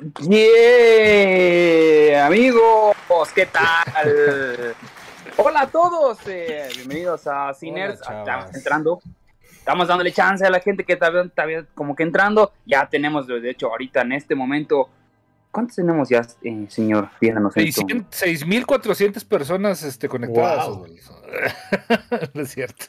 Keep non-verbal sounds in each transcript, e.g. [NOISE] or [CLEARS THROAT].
Yeah, amigos, ¿qué tal? Hola a todos, eh, bienvenidos a Ciners. Estamos chavas. entrando. Estamos dándole chance a la gente que está, está como que entrando. Ya tenemos, de hecho, ahorita en este momento. ¿Cuántos tenemos ya, eh, señor? 600 6.400 personas este, conectadas. Wow. [LAUGHS] No es cierto.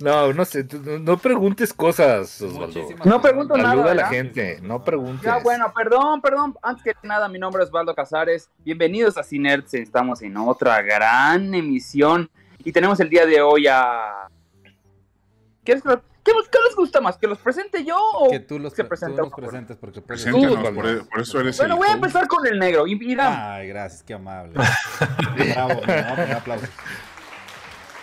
no, no sé, no, preguntes cosas, Osvaldo. No pregunto nada. Saluda a la gente, no preguntes. Ya, bueno, perdón, perdón. Antes que nada, mi nombre es Osvaldo Casares. Bienvenidos a Cinerts. Estamos en otra gran emisión. Y tenemos el día de hoy a. ¿Qué, es- qué- qué les gusta más? ¿Que los presente yo o Que tú los, se tú presenta los uno? presentes porque Preséntanos, por, por eso eres Bueno, el voy a empezar con el negro. Y Ay, gracias, qué amable. Bravo, me voy a poner aplausos.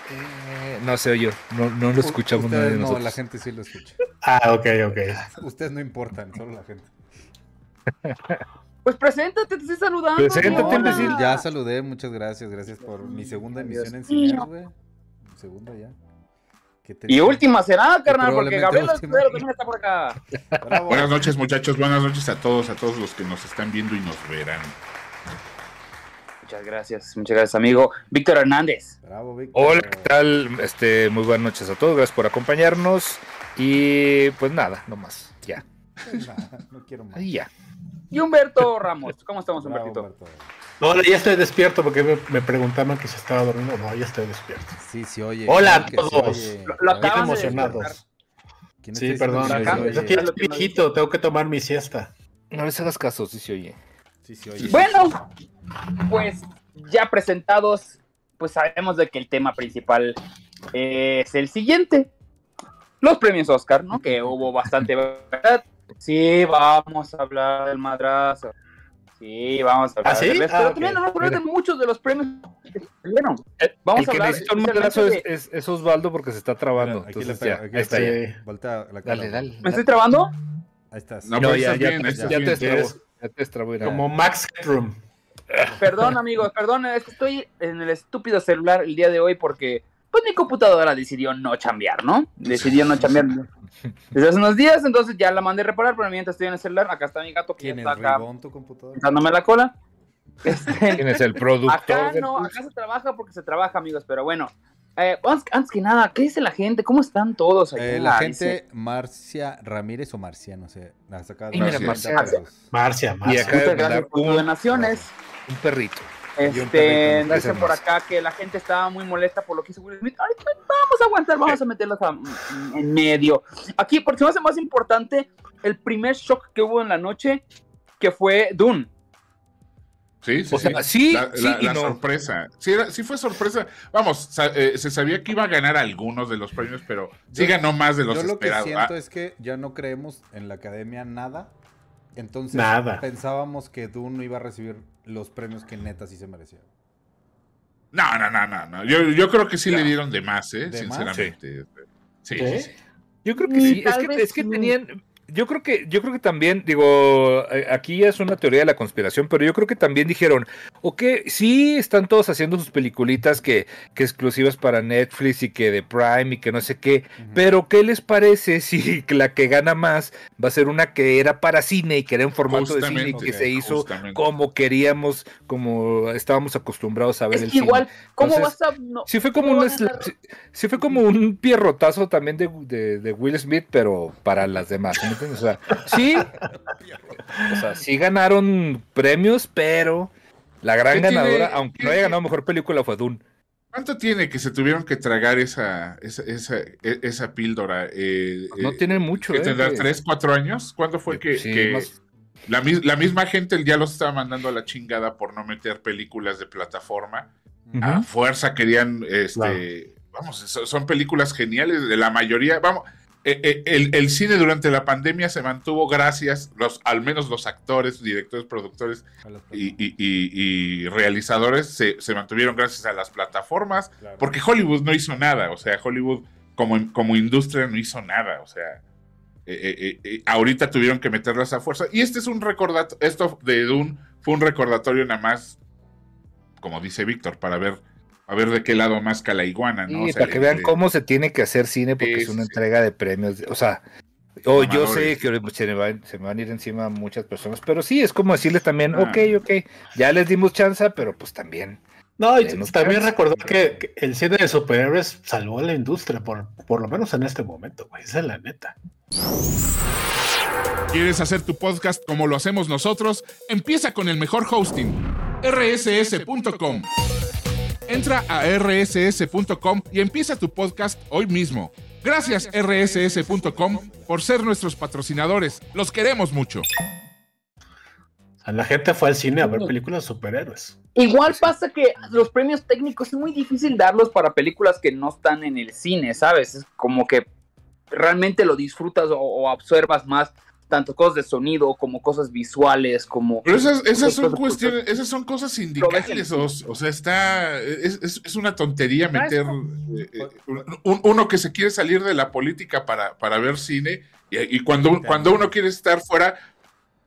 Eh, no sé yo, no, no lo escuchamos nadie de no, nosotros. la gente sí lo escucha. Ah, ok, ok. Ustedes no importan, solo la gente. pues preséntate, te estoy saludando. Preséntate, imbécil. Ya saludé, muchas gracias. Gracias por mi segunda emisión en mío. güey. Segunda ya. ¿Qué te Y última será, carnal, porque Gabriel. Escudero también está por acá. [LAUGHS] Bravo. Buenas noches, muchachos. Buenas noches a todos, a todos los que nos están viendo y nos verán. Muchas gracias, muchas gracias, amigo. Víctor Hernández. Bravo, Víctor. Hola, ¿qué tal? Este, muy buenas noches a todos, gracias por acompañarnos. Y pues nada, no más, ya. Nah, no quiero más. Y ya. Y Humberto Ramos. ¿Cómo estamos, Bravo, Humbertito? Humberto. No, ya estoy despierto porque me, me preguntaban que si estaba dormido. No, ya estoy despierto. Sí, sí, oye. Hola a todos. oye. Lo- lo de emocionados. ¿quién Sí, perdón. Es que oye? es viejito, tengo que tomar mi siesta. No les hagas caso, sí se oye. Sí, sí, oye. Bueno, pues ya presentados, pues sabemos de que el tema principal es el siguiente. Los premios Oscar, ¿no? Que hubo bastante verdad. Sí, vamos a hablar del madrazo. Sí, vamos a hablar ¿Ah, sí? del- Ah, Pero ok. también vamos a hablar de muchos de los premios que se dieron. El, Vamos el a que hablar necesita un especialmente madrazo es, de- es- es Osvaldo porque se está trabando. Mira, aquí Entonces ya, aquí ahí está ya. Sí. Voltea la cara. Dale, dale. ¿Me estoy trabando? Ahí estás. No, No, ya, ya, bien, ya bien, te estrabó. Ya te estrabó, mira. Como Max Headroom. Perdón, amigos, perdón, es que estoy en el estúpido celular el día de hoy porque pues mi computadora decidió no chambear, ¿no? Decidió no chambear [LAUGHS] desde hace unos días, entonces ya la mandé a reparar, pero mientras estoy en el celular, acá está mi gato que ya ¿Quién está es acá Ribón, tu computadora? dándome la cola. [LAUGHS] Este, ¿Quién es el productor? acá del- no, acá se trabaja porque se trabaja, amigos, pero bueno. Eh, antes, antes que nada, ¿qué dice la gente? ¿Cómo están todos? Eh, la Dice- gente Marcia Ramírez o Marcia, no sé. 30 Marcia. pesos. Marcia, Y Marcia. acá- tus donaciones. Un perrito. Este, dice gracias, por acá que la gente estaba muy molesta por lo que hizo Will Smith. Ahorita vamos a aguantar, vamos a meterlos a- en medio. Aquí, porque se me hace más importante el primer shock que hubo en la noche, que fue Dune. Sí, sí, O sí. sea, sí, la, sí la- y la no. sorpresa. Sí, era- sí fue sorpresa. Vamos, sa- eh, se sabía que iba a ganar algunos de los premios, pero sí Yo- ganó más de los Yo lo que siento Ah, es que ya no creemos en la academia nada. Entonces Nada. pensábamos que Dune no iba a recibir los premios que neta sí se merecía. no, no, no, no, no. Yo, yo creo que sí le dieron de más, ¿eh? ¿De más? Sinceramente. Sí, sí, ¿Sí? sí. Yo creo que sí, es que, es que tenían, yo creo que, yo creo que también, digo, eh, aquí ya es una teoría de la conspiración, pero yo creo que también dijeron, ok, sí están todos haciendo sus peliculitas que, que exclusivas para Netflix y que de Prime y que no sé qué, pero ¿qué les parece [LAUGHS] si la que gana más va a ser una que era para cine y que era en formato de cine y que se hizo justamente. como queríamos, como estábamos acostumbrados a ver Es el igual, cine? ¿cómo Entonces, vas a.? no- Sí fue como ¿cómo un sí, sí fue como un pierrotazo también de, de- de Will Smith, pero para las demás, ¿me entiendes? O sea, sí, o sea, sí ganaron premios, pero la gran ¿Qué tiene- ganadora, aunque no haya ganado mejor película, fue Dune. ¿Cuánto tiene que se tuvieron que tragar esa, esa, esa, e- esa píldora? Eh, No eh, tiene mucho, ¿qué ¿eh? tendrá Que- tres, cuatro años? ¿Cuándo fue que, Sí, que más- la, mis- la misma gente ya los estaba mandando a la chingada por no meter películas de plataforma? A fuerza querían, este, vamos, so- son películas geniales, de la mayoría, vamos, eh, eh, el, el cine durante la pandemia se mantuvo gracias, los, al menos los actores, directores, productores y, y- y- y realizadores se, se mantuvieron gracias a las plataformas, Claro. porque Hollywood no hizo nada, o sea, Hollywood como, como industria no hizo nada, o sea, eh, ahorita tuvieron que meterlas a fuerza. Y este es un recordatorio, esto de Dune fue un recordatorio nada más, como dice Víctor, para ver, a ver de qué lado más la iguana, ¿no? Sí, O sea, para que vean de- cómo se tiene que hacer cine, porque es una sí, entrega de premios. O sea, O yo sé que se me, van, se me van a ir encima muchas personas, pero sí, es como decirles también, Ah. ok, ok, ya les dimos chance, pero pues también. No, y también recordar que, que el cine de superhéroes salvó a la industria, por, por lo menos en este momento, güey. Esa es la neta. ¿Quieres hacer tu podcast como lo hacemos nosotros? Empieza con el mejor hosting, rss.com. Entra a rss.com y empieza tu podcast hoy mismo. Gracias rss.com por ser nuestros patrocinadores. Los queremos mucho. La gente fue al cine a ver películas de superhéroes. Igual pasa que los premios técnicos es muy difícil darlos para películas que no están en el cine, ¿sabes? Es como que realmente lo disfrutas o, o observas más tanto cosas de sonido como cosas visuales, como... Pero esas, esas son Cosas- cuestiones, esas son cosas sindicales. O, o sea, está. Es, es- es una tontería meter eh, eh, un- uno que se quiere salir de la política para, para ver cine. Y, y cuando, cuando uno quiere estar fuera,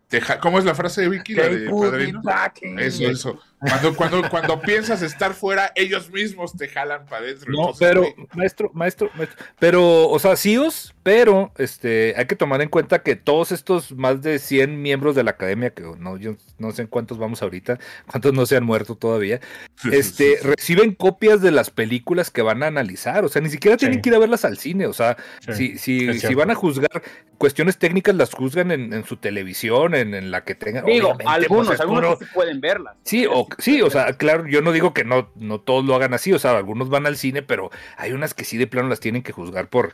te ja- ¿cómo es la frase de Vicky? La de Padrino. in. Eso, eso. Cuando, cuando, cuando piensas estar fuera, ellos mismos te jalan para adentro. No, Entonces, pero, güey, maestro, maestro, maestro, pero, o sea, sí, os, pero este, hay que tomar en cuenta que todos estos más de 100 miembros de la academia, que no, yo no sé en cuántos vamos ahorita, cuántos no se han muerto todavía, este, reciben copias de las películas que van a analizar, o sea, ni siquiera tienen Sí. que ir a verlas al cine, o sea, Sí, si, si, si van a juzgar cuestiones técnicas, las juzgan en, en su televisión, en, en la que tengan. Digo, pues, algunos, algunos puro- sí pueden verlas. Sí, o, sí, o sea, claro, yo no digo que no, no todos lo hagan así, o sea, algunos van al cine, pero hay unas que sí de plano las tienen que juzgar por,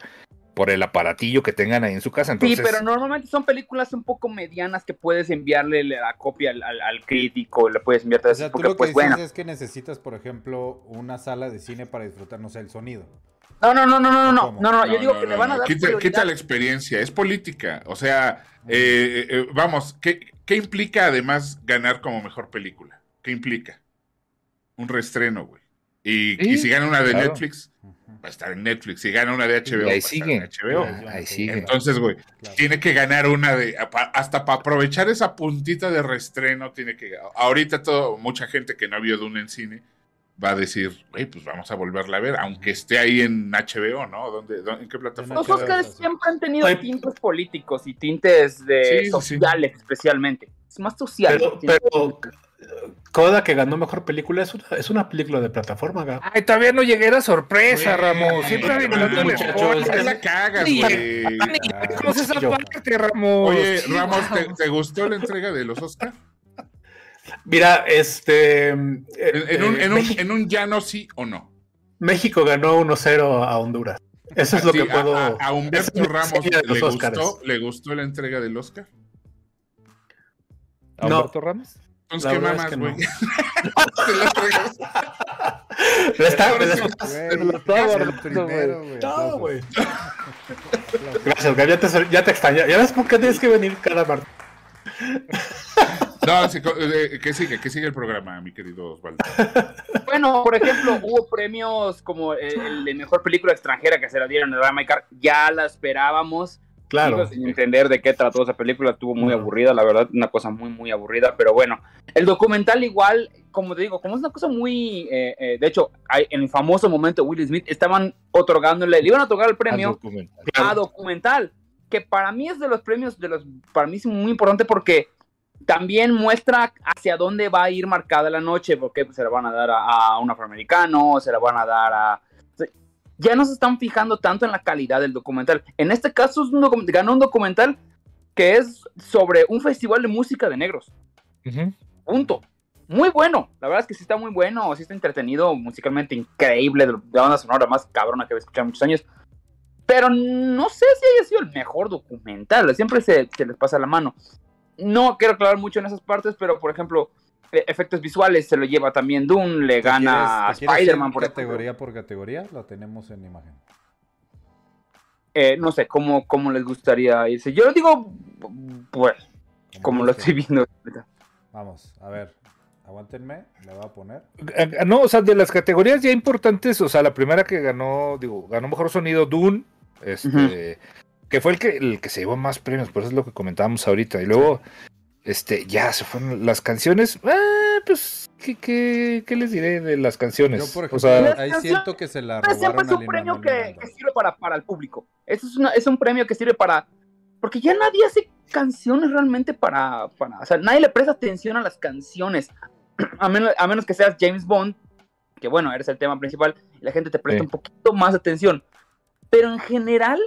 por el aparatillo que tengan ahí en su casa. Entonces, Sí, pero normalmente son películas un poco medianas que puedes enviarle la copia al, al- al crítico, le puedes enviar O sea, tú porque lo que pues dices bueno. es que necesitas, por ejemplo, una sala de cine para disfrutar, no sé, el sonido. No, no, no, no, no, no, no, no, yo No, digo no, que no, le van a no. dar Quita, quita la experiencia, es política. O sea, eh, eh, vamos, ¿qué, ¿qué implica además ganar como mejor película? ¿Qué implica? Un reestreno, güey. Y, Sí, y si gana una de claro. Netflix, va a estar en Netflix. Si gana una de HBO, Y va a ahí estar sigue. en HBO. Ah, ahí sigue. Entonces, güey, Claro. tiene que ganar una de. Hasta para aprovechar esa puntita de reestreno, tiene que. Ahorita, todo, mucha gente que no vio Dune en cine va a decir, güey, pues vamos a volverla a ver, aunque esté ahí en HBO, ¿no? ¿Dónde, dónde- ¿En qué plataforma? Los Oscars siempre han tenido Ay. tintes políticos y tintes de Sí, sí, sí. sociales especialmente. Es más social. Pero, pero Coda que ganó mejor película es una, es una película de plataforma. Ay, todavía no llegué a la sorpresa, Ramos. Siempre aventando muchachos, ¿por qué spoilers. la cagas, güey? ¿Cómo es esa parte, Ramos? Oye, Ramos, ¿te, te gustó la entrega de los Oscars? Mira, este. En, en un, en, un, México, en un llano sí o no. México ganó 1-0 a Honduras. Eso es lo Sí, que puedo. a, a- Humberto es Ramos le gustó, le gustó la entrega del Oscar. ¿A No. Humberto Ramos? Entonces, La ¿qué mamas, güey? Me [LAUGHS] [LAUGHS] está- eso- Güey, lo. [LAUGHS] Gracias, Gab, ya te, ya te extraña. ¿Ya ves por qué tienes que venir cada martes? No, sí, co- eh, que sigue, que sigue el programa, mi querido Osvaldo. Bueno, por ejemplo, hubo premios como el, el de mejor película extranjera que se la dieron a My Car. Ya la esperábamos. Claro. Sigo sin entender de qué trató esa película. Estuvo muy No. aburrida, la verdad. Una cosa muy, muy aburrida. Pero bueno, el documental igual, como te digo, como es una cosa muy... eh, eh, de hecho, hay- en el famoso momento Will Smith estaban otorgándole, le iban a otorgar el premio Al documental. a documental, que para mí es de los premios, de los, para mí es muy importante porque también muestra hacia dónde va a ir marcada la noche, porque se la van a dar a, a un afroamericano, se la van a dar a... Ya no se están fijando tanto en la calidad del documental. En este caso es un ganó un documental que es sobre un festival de música de negros. Ujú. Punto. Muy bueno. La verdad es que sí está muy bueno, sí está entretenido, musicalmente increíble, de la banda sonora más cabrona que he escuchado en muchos años. Pero no sé si haya sido el mejor documental. Siempre se, se les pasa la mano. No quiero aclarar mucho en esas partes, pero por ejemplo, efectos visuales se lo lleva también Dune, le ¿Te gana a quieres- quieres Spider-Man, por ejemplo. categoría por categoría, lo tenemos en imagen. Eh, no sé cómo, cómo les gustaría irse. Yo digo, pues, como lo estoy viendo. Vamos, a ver, aguántenme, le voy a poner. Ah, ah, No, o sea, de las categorías ya importantes, o sea, la primera que ganó, digo, ganó mejor sonido Dune, este, que fue el que, el que se llevó más premios, por eso es lo que comentábamos ahorita. Y luego, este, ya se fueron las canciones. Ah, pues, ¿qué, qué, qué les diré de las canciones? Yo, por o ejemplo, sea, Las ahí siento que se la Pero siempre robaron es a un premio que, que sirve para, para el público. Eso es, una- es un premio que sirve para porque ya nadie hace canciones realmente para, para, o sea, nadie le presta atención a las canciones, [CLEARS THROAT] a menos, a menos que seas James Bond, que bueno, eres el tema principal, y la gente te presta Sí. un poquito más atención. Pero en general,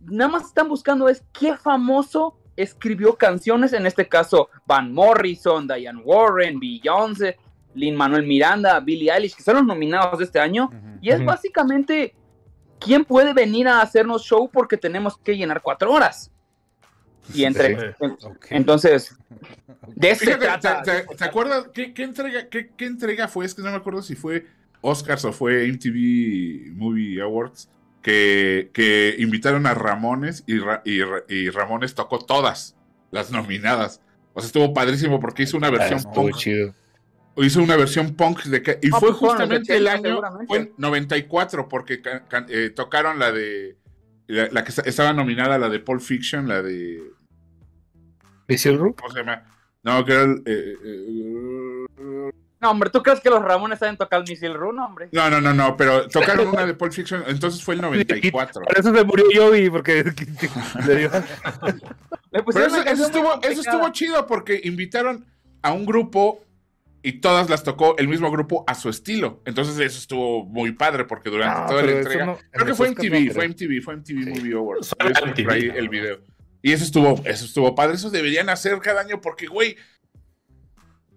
nada más están buscando es qué famoso escribió canciones, en este caso Van Morrison, Diane Warren, Beyoncé, Lin Manuel Miranda, Billie Eilish, que son los nominados de este año. Y es básicamente quién puede venir a hacernos show porque tenemos que llenar cuatro horas. Y entre. Sí. en- Ok. Entonces, de Fíjate, trata. ¿te, te- te acuerdas qué, qué entrega, qué, qué entrega fue? Es que no me acuerdo si fue Oscars o fue MTV Movie Awards que, que invitaron a Ramones y, Ra- y Ra- y Ramones tocó todas las nominadas. O sea, estuvo padrísimo porque hizo una versión Estuvo punk. chido. Hizo una versión punk de que, y Ah, fue pues justamente el 80 año, seguramente. fue en 94 porque eh, tocaron la de la, la que esta- estaba nominada, la de Pulp Fiction, la de. ¿cómo se llama? No, que era el, eh, eh, No, hombre, ¿tú crees que los Ramones saben tocar el Misil Rune, hombre? No, no, no, no, pero tocaron una de Pulp Fiction, entonces fue el 94. Por eso se murió Joey, porque [LAUGHS] le dio. Le Pero eso, estuvo, eso estuvo chido porque invitaron a un grupo y todas las tocó el mismo grupo a su estilo. Entonces eso estuvo muy padre porque durante No, toda la entrega... no- creo que fue MTV, no, fue MTV, fue MTV Sí. Movie Awards. El video. Y eso estuvo, eso estuvo padre. Eso deberían hacer cada año porque, güey,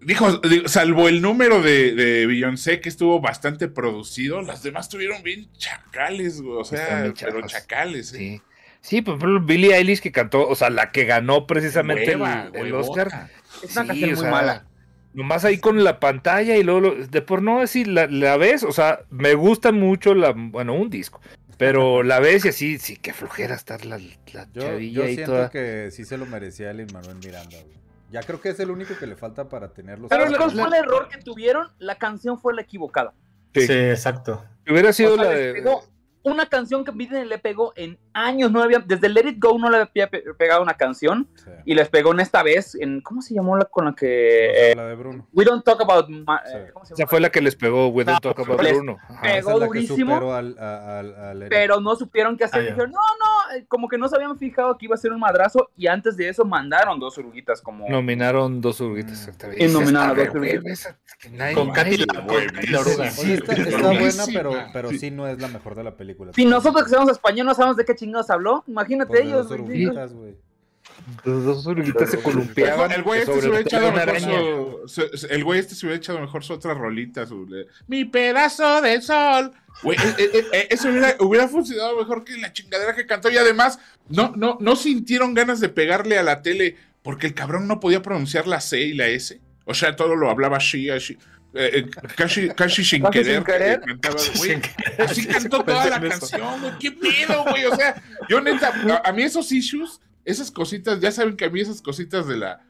dijo, digo, salvo el número de, de Beyoncé que estuvo bastante producido, las demás tuvieron bien chacales, güey, o sea, pero chacales. ¿eh? Sí. Sí, por ejemplo, Billie Eilish que cantó, o sea, la que ganó precisamente Hueva, el, el. Oscar. Es una Sí, canción o muy mala. Nomás ahí con la pantalla y luego, lo- de por no decir, la, la ves, o sea, me gusta mucho la, bueno, un disco, pero la ves y así, sí, qué flojera estar la, la Yo, chavilla yo ahí siento toda. que sí se lo merecía Lin Manuel Miranda, güey. Ya creo que es el único que le falta para tener los Pero Pero ¿cuál la- fue el error que tuvieron? La canción fue la equivocada. Sí. Sí, exacto. Hubiera sido O sea, la de... pegó una canción que Britney le pegó en años, no había, desde Let It Go no le había pe- pegado una canción Sí. y les pegó en esta vez en, ¿cómo se llamó la con la O que... sea, eh, la de Bruno. We Don't Talk About... Ma- Sí. eh, ¿cómo se Esa fue la que les pegó We Don't Talk About Bruno. Pegó es durísimo. al, al- al pero no supieron qué hacer. Ah. Dijeron, no, no, eh, como que no se habían fijado que iba a ser un madrazo y antes de eso mandaron dos oruguitas como... Nominaron dos oruguitas. Mm. exactamente. Y nominaron dos nadie- Con Katy la, la oruga. Oye, está, está buena, pero, pero Sí. sí no es la mejor de la película. Si nosotros que somos españoles no sabemos de qué chingados habló, imagínate de ellos. dos güey. Los dos oruguitas se El, columpiaban. el güey este se hubiera echado mejor su, su- el güey este se hubiera echado mejor su otra rolita, su mi pedazo de sol. Güey, eh, eh, eso hubiera, hubiera funcionado mejor que la chingadera que cantó y además no, no, no sintieron ganas de pegarle a la tele porque el cabrón no podía pronunciar la C y la S. O sea, todo lo hablaba así, así. eh, eh, casi, casi sin Casi querer. sin querer. eh, cantaba, Sin querer, Así sí, cantó toda la canción, güey. ¿Qué pedo, güey? O sea, yo neta, a, a mí esos issues, esas cositas, ya saben que a mí esas cositas de la.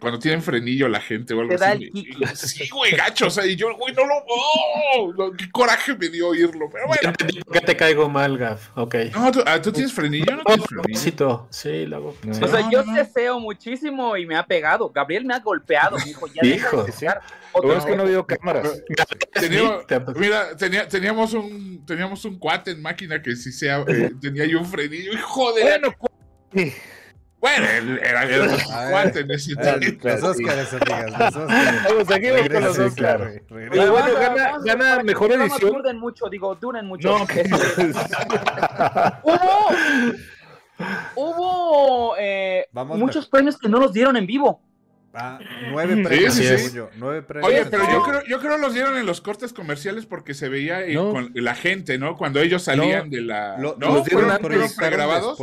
Cuando tienen frenillo la gente o algo Te da así. el me- kiki. sí, güey, gacho. O sea, y yo, güey, no lo. ¡oh! No, qué coraje me dio oírlo. Pero Ya bueno. entendí por qué te caigo mal, Gaf. Ok. No, ¿tú, ah, ¿tú tienes frenillo? ¿No tienes frenillo? Sí, lo hago. No. sí. O sea, No, yo no, deseo muchísimo y me ha pegado. Gabriel me ha golpeado, me dijo, ya deja Hijo. de jugar. Lo es que no habido cámaras. Teníamos, Te- mira, tenía- teníamos un teníamos un cuate en máquina que sí sea, eh, [LAUGHS] tenía yo un frenillo. Hijo de la- Bueno, sí. Bueno, era, tiempo. los Óscares, amigas, los Óscares. Vamos, aquí vamos con los güey, Y bueno, gana- gana mejor edición. Duren mucho, digo, duren mucho. No, [LAUGHS] Este, hubo [LAUGHS] hubo eh, muchos premios que no los dieron en vivo. Ah, nueve premios, sí, según sí. yo. Nueve premios. Oye, pero yo creo, yo creo los dieron en los cortes comerciales porque se veía eh, No. con la gente, ¿no? Cuando ellos salían No. de la. Lo- ¿No? los dieron ¿Fueron, antes. pregrabados?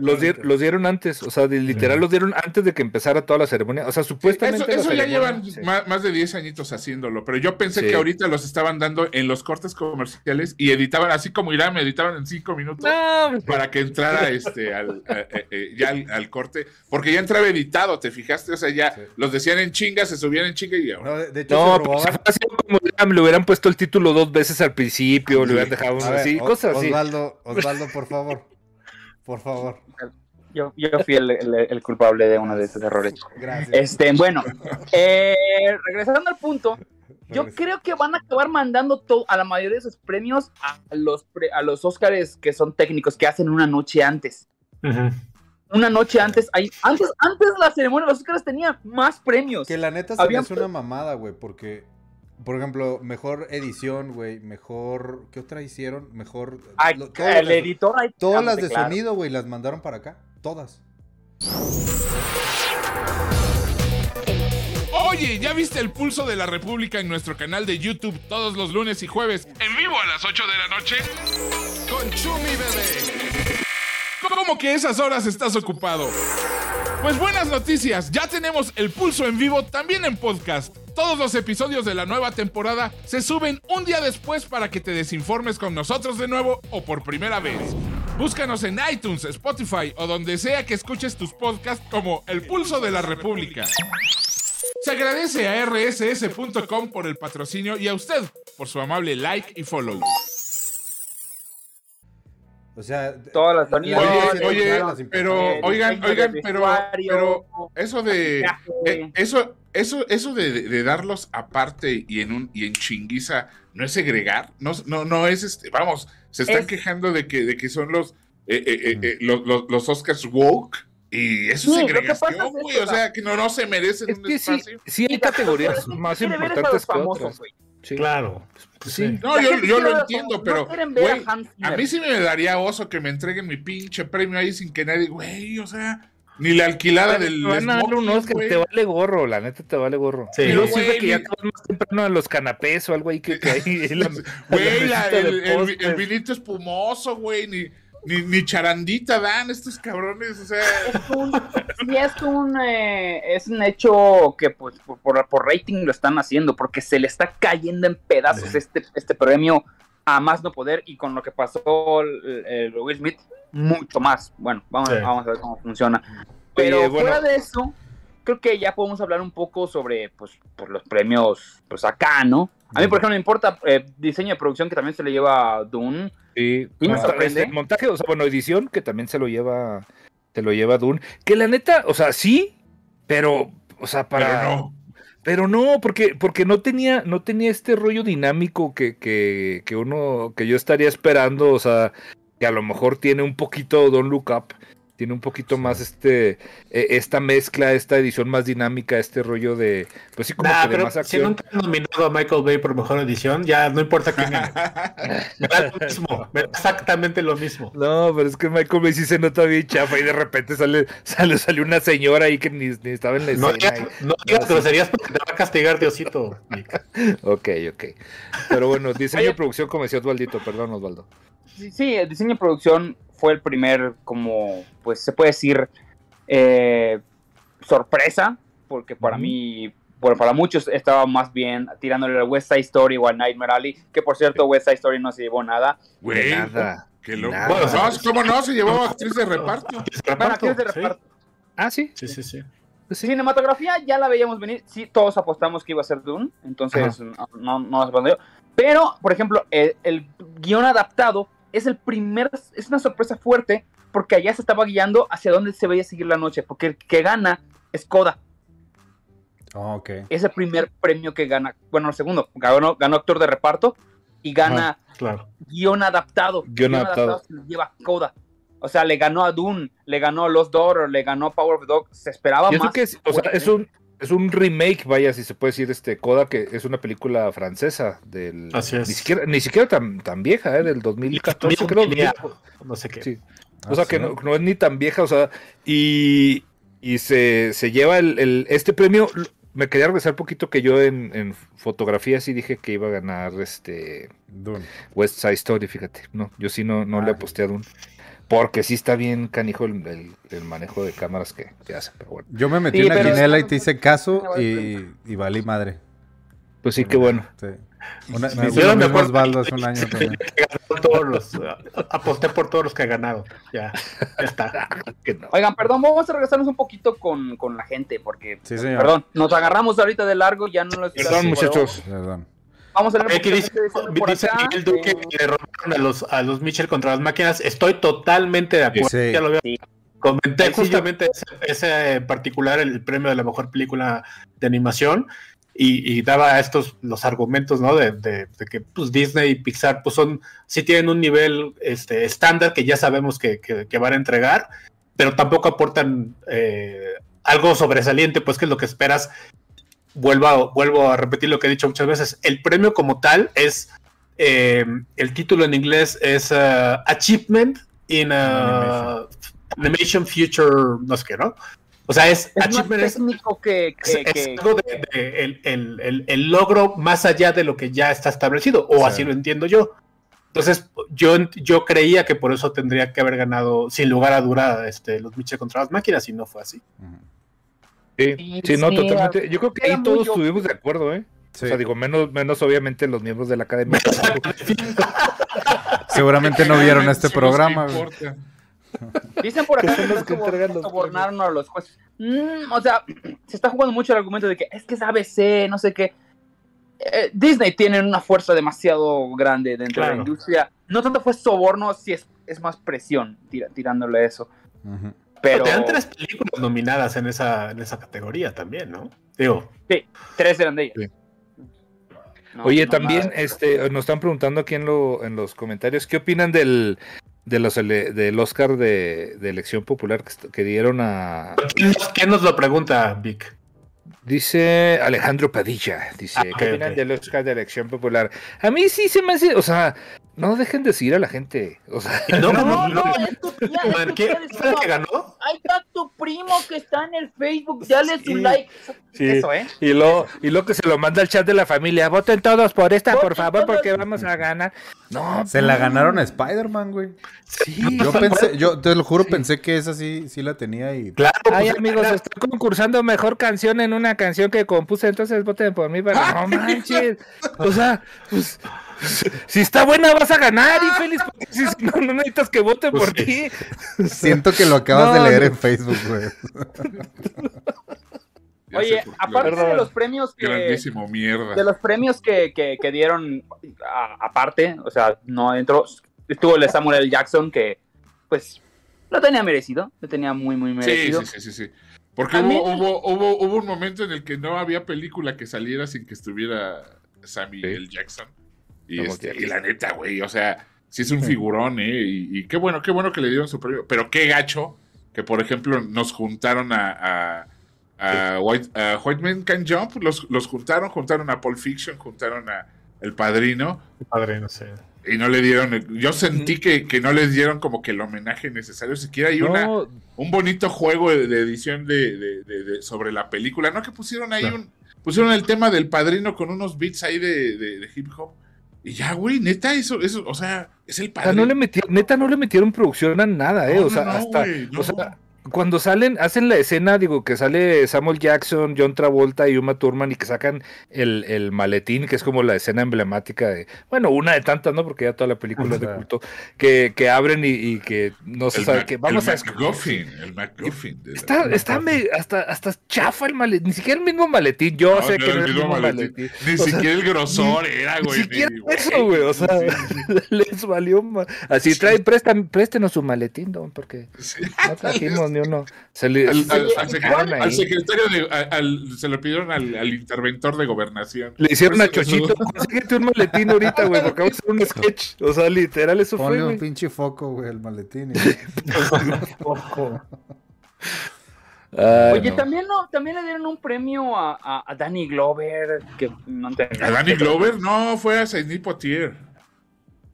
Los, dier- los dieron antes, o sea, de- literal los dieron antes de que empezara toda la ceremonia. O sea, supuestamente. Eso, ya llevan sí. más, más de 10 añitos haciéndolo, pero yo pensé Sí. que ahorita los estaban dando en los cortes comerciales y editaban así como Irán, me editaban en 5 minutos. No, para que entrara este al, eh, eh, ya al, al corte, porque ya entraba editado, ¿te fijaste? O sea, ya Sí. los decían en chinga, se subían en chinga y ahora. No, de, hecho, No, pero hubiera sido como le hubieran puesto el título dos veces al principio, le hubieran dejado uno así, O- cosas así. Osvaldo, Osvaldo, por favor. Por favor. Yo, yo fui el, el- el culpable de uno de esos errores. Gracias. Este, bueno, eh, regresando al punto, yo creo que van a acabar mandando to- a la mayoría de esos premios a los, pre- a los Óscares que son técnicos, que hacen una noche antes. Ujú. Una noche antes, ahí, antes, antes la ceremonia de los Oscars tenía más premios. Que la neta se me Habían hace una mamada, güey, porque, por ejemplo, mejor edición, güey, mejor... ¿Qué otra hicieron? Mejor... Ay, lo- todas el las- editor ahí Todas las de claro. sonido, güey, las mandaron para acá. Todas. Oye, ¿ya viste el pulso de la República en nuestro canal de YouTube todos los lunes y jueves en vivo a las 8 de la noche? Con Chumi Bebé. ¿Cómo que esas horas estás ocupado? Pues buenas noticias, ya tenemos el pulso en vivo también en podcast. Todos los episodios de la nueva temporada se suben un día después para que te desinformes con nosotros de nuevo o por primera vez. Búscanos en iTunes, Spotify o donde sea que escuches tus podcasts como El Pulso de la República. Se agradece a rss.com por el patrocinio y a usted por su amable like y follow. O sea... Todas las sonidos, Oye, Oye, las pero oigan, oigan, pero, pero eso de eh, eso, eso, eso de, de darlos aparte y en un y en chinguiza no es segregar, no, no, no es este, vamos, se están Es- quejando de que, de que son los eh, eh, eh, los, los, los Oscars woke y eso es Sí, segregación, es güey, esto, o sea que no, no se merecen Es un que sí, espacio. sí hay categorías más es importantes los que famosos, otras. güey. Sí. Claro. Pues Sí. sí. No, yo, lo entiendo, pero no a mí sí me daría oso que me entreguen mi pinche premio ahí sin que nadie, güey, o sea, ni la alquilada del Te van a dar un Oscar, güey. te vale gorro, la neta te vale gorro. Sí. Y luego Güey, sirve que ya te vas más temprano a los canapés o algo ahí que, que hay. en la- Güey, el, el- el vinito espumoso, güey, ni, ni, ni charandita dan estos cabrones, o sea, es un, sí es un eh, es un hecho que pues por, por, por rating lo están haciendo porque se le está cayendo en pedazos Sí. este este premio a más no poder y con lo que pasó el, el Will Smith mucho más bueno vamos, Sí. vamos a ver cómo funciona pero Oye, bueno. fuera de eso creo que ya podemos hablar un poco sobre pues por los premios pues acá no a mí por ejemplo me importa eh, diseño de producción que también se le lleva a Dune Sí, Y me monta- sorprende. este, montaje, o sea, bueno, edición que también se lo lleva, se lo lleva Dune. Que la neta, o sea, sí, pero, o sea, para. pero no. Pero no, porque, porque no tenía, no tenía este rollo dinámico que, que, que uno, que yo estaría esperando, o sea, que a lo mejor tiene un poquito Don't Look Up, tiene un poquito más este, eh, esta mezcla, esta edición más dinámica, este rollo de, pues sí, como Nah, que de pero más si acción. nunca han nominado a Michael Bay por mejor edición, ya no importa quién. [LAUGHS] Me da lo mismo, me da exactamente lo mismo. No, pero es que Michael Bay sí se nota bien chafa y de repente sale, sale, sale una señora ahí que ni, ni estaba en la No escena. digas, no digas groserías porque te va a castigar Diosito. Ok, ok. Pero bueno, diseño y producción, como decía Osvaldito, perdón, Osvaldo. Sí, sí, el diseño y producción fue el primer, como, pues se puede decir, eh, sorpresa, porque para mí, bueno, para muchos estaba más bien tirándole a West Side Story o a Nightmare Alley, que por cierto, West Side Story no se llevó nada. Güey, nada. qué loco. Nada. Bueno, no, ¿cómo no? Se llevó a actriz de reparto. Bueno, es de sí. reparto. Ah, sí. Sí, sí, sí. pues sí. Cinematografía ya la veíamos venir, sí, todos apostamos que iba a ser Dune, entonces no, no, no nos respondió. Pero, por ejemplo, el, el guion adaptado es el primer, es una sorpresa fuerte, porque allá se estaba guiando hacia dónde se veía seguir la noche, porque el que gana es Coda. Oh, ok. es el primer premio que gana, bueno, el segundo, ganó, ganó actor de reparto y gana Claro. guion adaptado. Guión adaptado. se lo lleva Coda. O sea, le ganó a Dune, le ganó a Los Daughters, le ganó a Power of the Dog, se esperaba Y eso más. que es, o sea, es un, es un remake, vaya, si se puede decir, este Coda, que es una película francesa del. Así es. Ni siquiera, ni siquiera tan, tan vieja, ¿eh? Del 2014, creo. Tenía- 2000. No sé qué. Sí. Ah, O sea, que no, no es ni tan vieja, o sea, y, y se, se lleva el, el- este premio. Me quería regresar un poquito que yo en, en fotografía sí dije que iba a ganar este Dune. West Side Story, fíjate. No, yo sí no, no le Ah. aposté a Dune. Porque sí está bien canijo el, el- el manejo de cámaras que, que hace, pero bueno. Yo me metí Sí, en la pero- quinela y te hice caso y, y valí madre. Pues sí, qué bueno. Sí. Una, me mismo acuerdo Osvaldo hace un año [LAUGHS] también. Todos los, aposté por todos los que ha ganado. Ya, ya está. [LAUGHS] Que no. Oigan, perdón, vamos a regresarnos un poquito con, con la gente, porque, Sí, señor. perdón, nos agarramos ahorita de largo, ya no lo Perdón, muchachos. Perdón. Vamos a un Aquí dice, dice acá, Miguel Duque eh, que le robaron a los, a los Mitchell contra las máquinas. Estoy totalmente de acuerdo. Sí. Ya lo Sí. Comenté Ahí sí yo- justamente ese, ese en particular, el premio de la mejor película de animación. Y, y daba estos los argumentos, ¿no? De, de- de que pues, Disney y Pixar, pues son, sí tienen un nivel este, estándar que ya sabemos que, que- que van a entregar. pero tampoco aportan eh, algo sobresaliente, pues que es lo que esperas. Vuelvo a, vuelvo a repetir lo que he dicho muchas veces. El premio como tal es, eh, el título en inglés es uh, Achievement in uh, Animation. Future, no sé qué, ¿no? O sea, es, Es más achievement es- técnico que, es, que- es que- algo de- de- el, el- el- el logro más allá de lo que ya está establecido, o Sí. así lo entiendo yo. Entonces, yo, yo creía que por eso tendría que haber ganado, sin lugar a duda, este, los Miche contra las máquinas, y no fue así. Sí, Sí, sí, no, sí, totalmente. Yo creo que era ahí todos estuvimos de acuerdo, ¿eh? Sí. O sea, digo, menos, menos obviamente los miembros de la academia. [LAUGHS] Seguramente no vieron este programa. Dicen por acá que los sobornaron a los jueces. Mm, o sea, [CLEARS THROAT] se está jugando mucho el argumento de que es que es ABC, no sé qué. Eh, Disney tiene una fuerza demasiado grande dentro de la industria. No tanto fue soborno, si es, es más presión tira- tirándole eso. Ujú. Pero Te dan tres películas nominadas en esa, en esa categoría también, ¿no? Digo, tres eran de ellas. Sí. No, Oye, no también nada. este, nos están preguntando aquí en, lo, en los comentarios, ¿qué opinan del, de los ele- del Oscar de, de elección popular que, dieron a... ¿quién nos, quién nos lo pregunta, Vic? Dice Alejandro Padilla, dice, Ah, ¿qué opinan del Oscar de elección popular? A mí sí se me hace, o sea, no dejen de seguir a la gente, o sea... [LAUGHS] No, No, no, es tu tía, es tu ¿Quién tía fue el diciendo, que ganó? Ahí está tu primo que está en el Facebook, dale su Sí. like. Sí. Eso, ¿eh? Y lo, y lo que se lo manda al chat de la familia, voten todos por esta, por favor, todos. porque vamos a ganar. No, Se la ganaron a Spider-Man, güey. Sí. Yo pensé, yo te lo juro, Sí. pensé que esa sí, sí la tenía y. Claro, Ay, pues, amigos, era- estoy concursando mejor canción en una canción que compuse, entonces voten por mí. Pero no [LAUGHS] manches. O sea, pues, si está buena vas a ganar, infeliz, porque si no, no necesitas que voten Pues por sí. ti. [LAUGHS] Siento que lo acabas No, de leer no. en Facebook, güey. [LAUGHS] Oye, aparte de los premios que, Grandísimo mierda. de los premios que, que, que dieron a- aparte, o sea, no adentro, estuvo el de Samuel L. Jackson que, pues, lo tenía merecido, lo tenía muy, muy Sí, merecido. sí, sí, sí, sí. Porque A hubo, mí- hubo, hubo, hubo un momento en el que no había película que saliera sin que estuviera Samuel Sí. L. Jackson. Y, este, y la neta, güey, o sea, sí es un figurón, ¿eh? Y, y qué bueno, qué bueno que le dieron su premio. Pero qué gacho que, por ejemplo, nos juntaron a, a, a White, a White Man Can Jump, los, los juntaron, juntaron a Pulp Fiction, juntaron a El Padrino. Padre, no sé. Y no le dieron, el- yo sentí que, que no les dieron como que el homenaje necesario. Siquiera hay una, un bonito juego de, de edición de, de- de- de- sobre la película, ¿no? Que pusieron ahí un. Pusieron el tema del padrino con unos beats ahí de, de- de hip hop. Y ya, güey, neta, eso, eso, o sea, es el o sea, padrino. no le metieron, neta, no le metieron producción a nada, eh. No, o sea, no, no, hasta. O sea, cuando salen, hacen la escena, digo, que sale Samuel Jackson, John Travolta y Uma Thurman y que sacan el, el maletín, que es como la escena emblemática de, bueno, una de tantas, ¿no? Porque ya toda la película es de culto, que, que abren y, y que no se el sabe Mac- que vamos el a MacGuffin, el la- Está, está me- hasta, hasta chafa el maletín, ni siquiera el mismo maletín, yo No, sé no que era no es el mismo maletín. Ni O sea, siquiera el grosor era, Ni güey. siquiera ni- eso, güey, o sea, sí, [LAUGHS] les valió Así, trae, prestan, préstenos su maletín, don, porque sí. no trajimos [LAUGHS] ni uno. Se le- Al, secretario de. al- al- se lo pidieron al, al interventor de gobernación. Le hicieron a Chochito, consíguete un maletín ahorita, güey, porque vamos a hacer un sketch. O sea, literal, eso fue, Ponle un güey. pinche foco, güey, al maletín. Ay, Oye, no. también no, también le dieron un premio a, a, a Danny Glover, que no te- ¿A Danny Glover? No, fue a Sidney Poitier.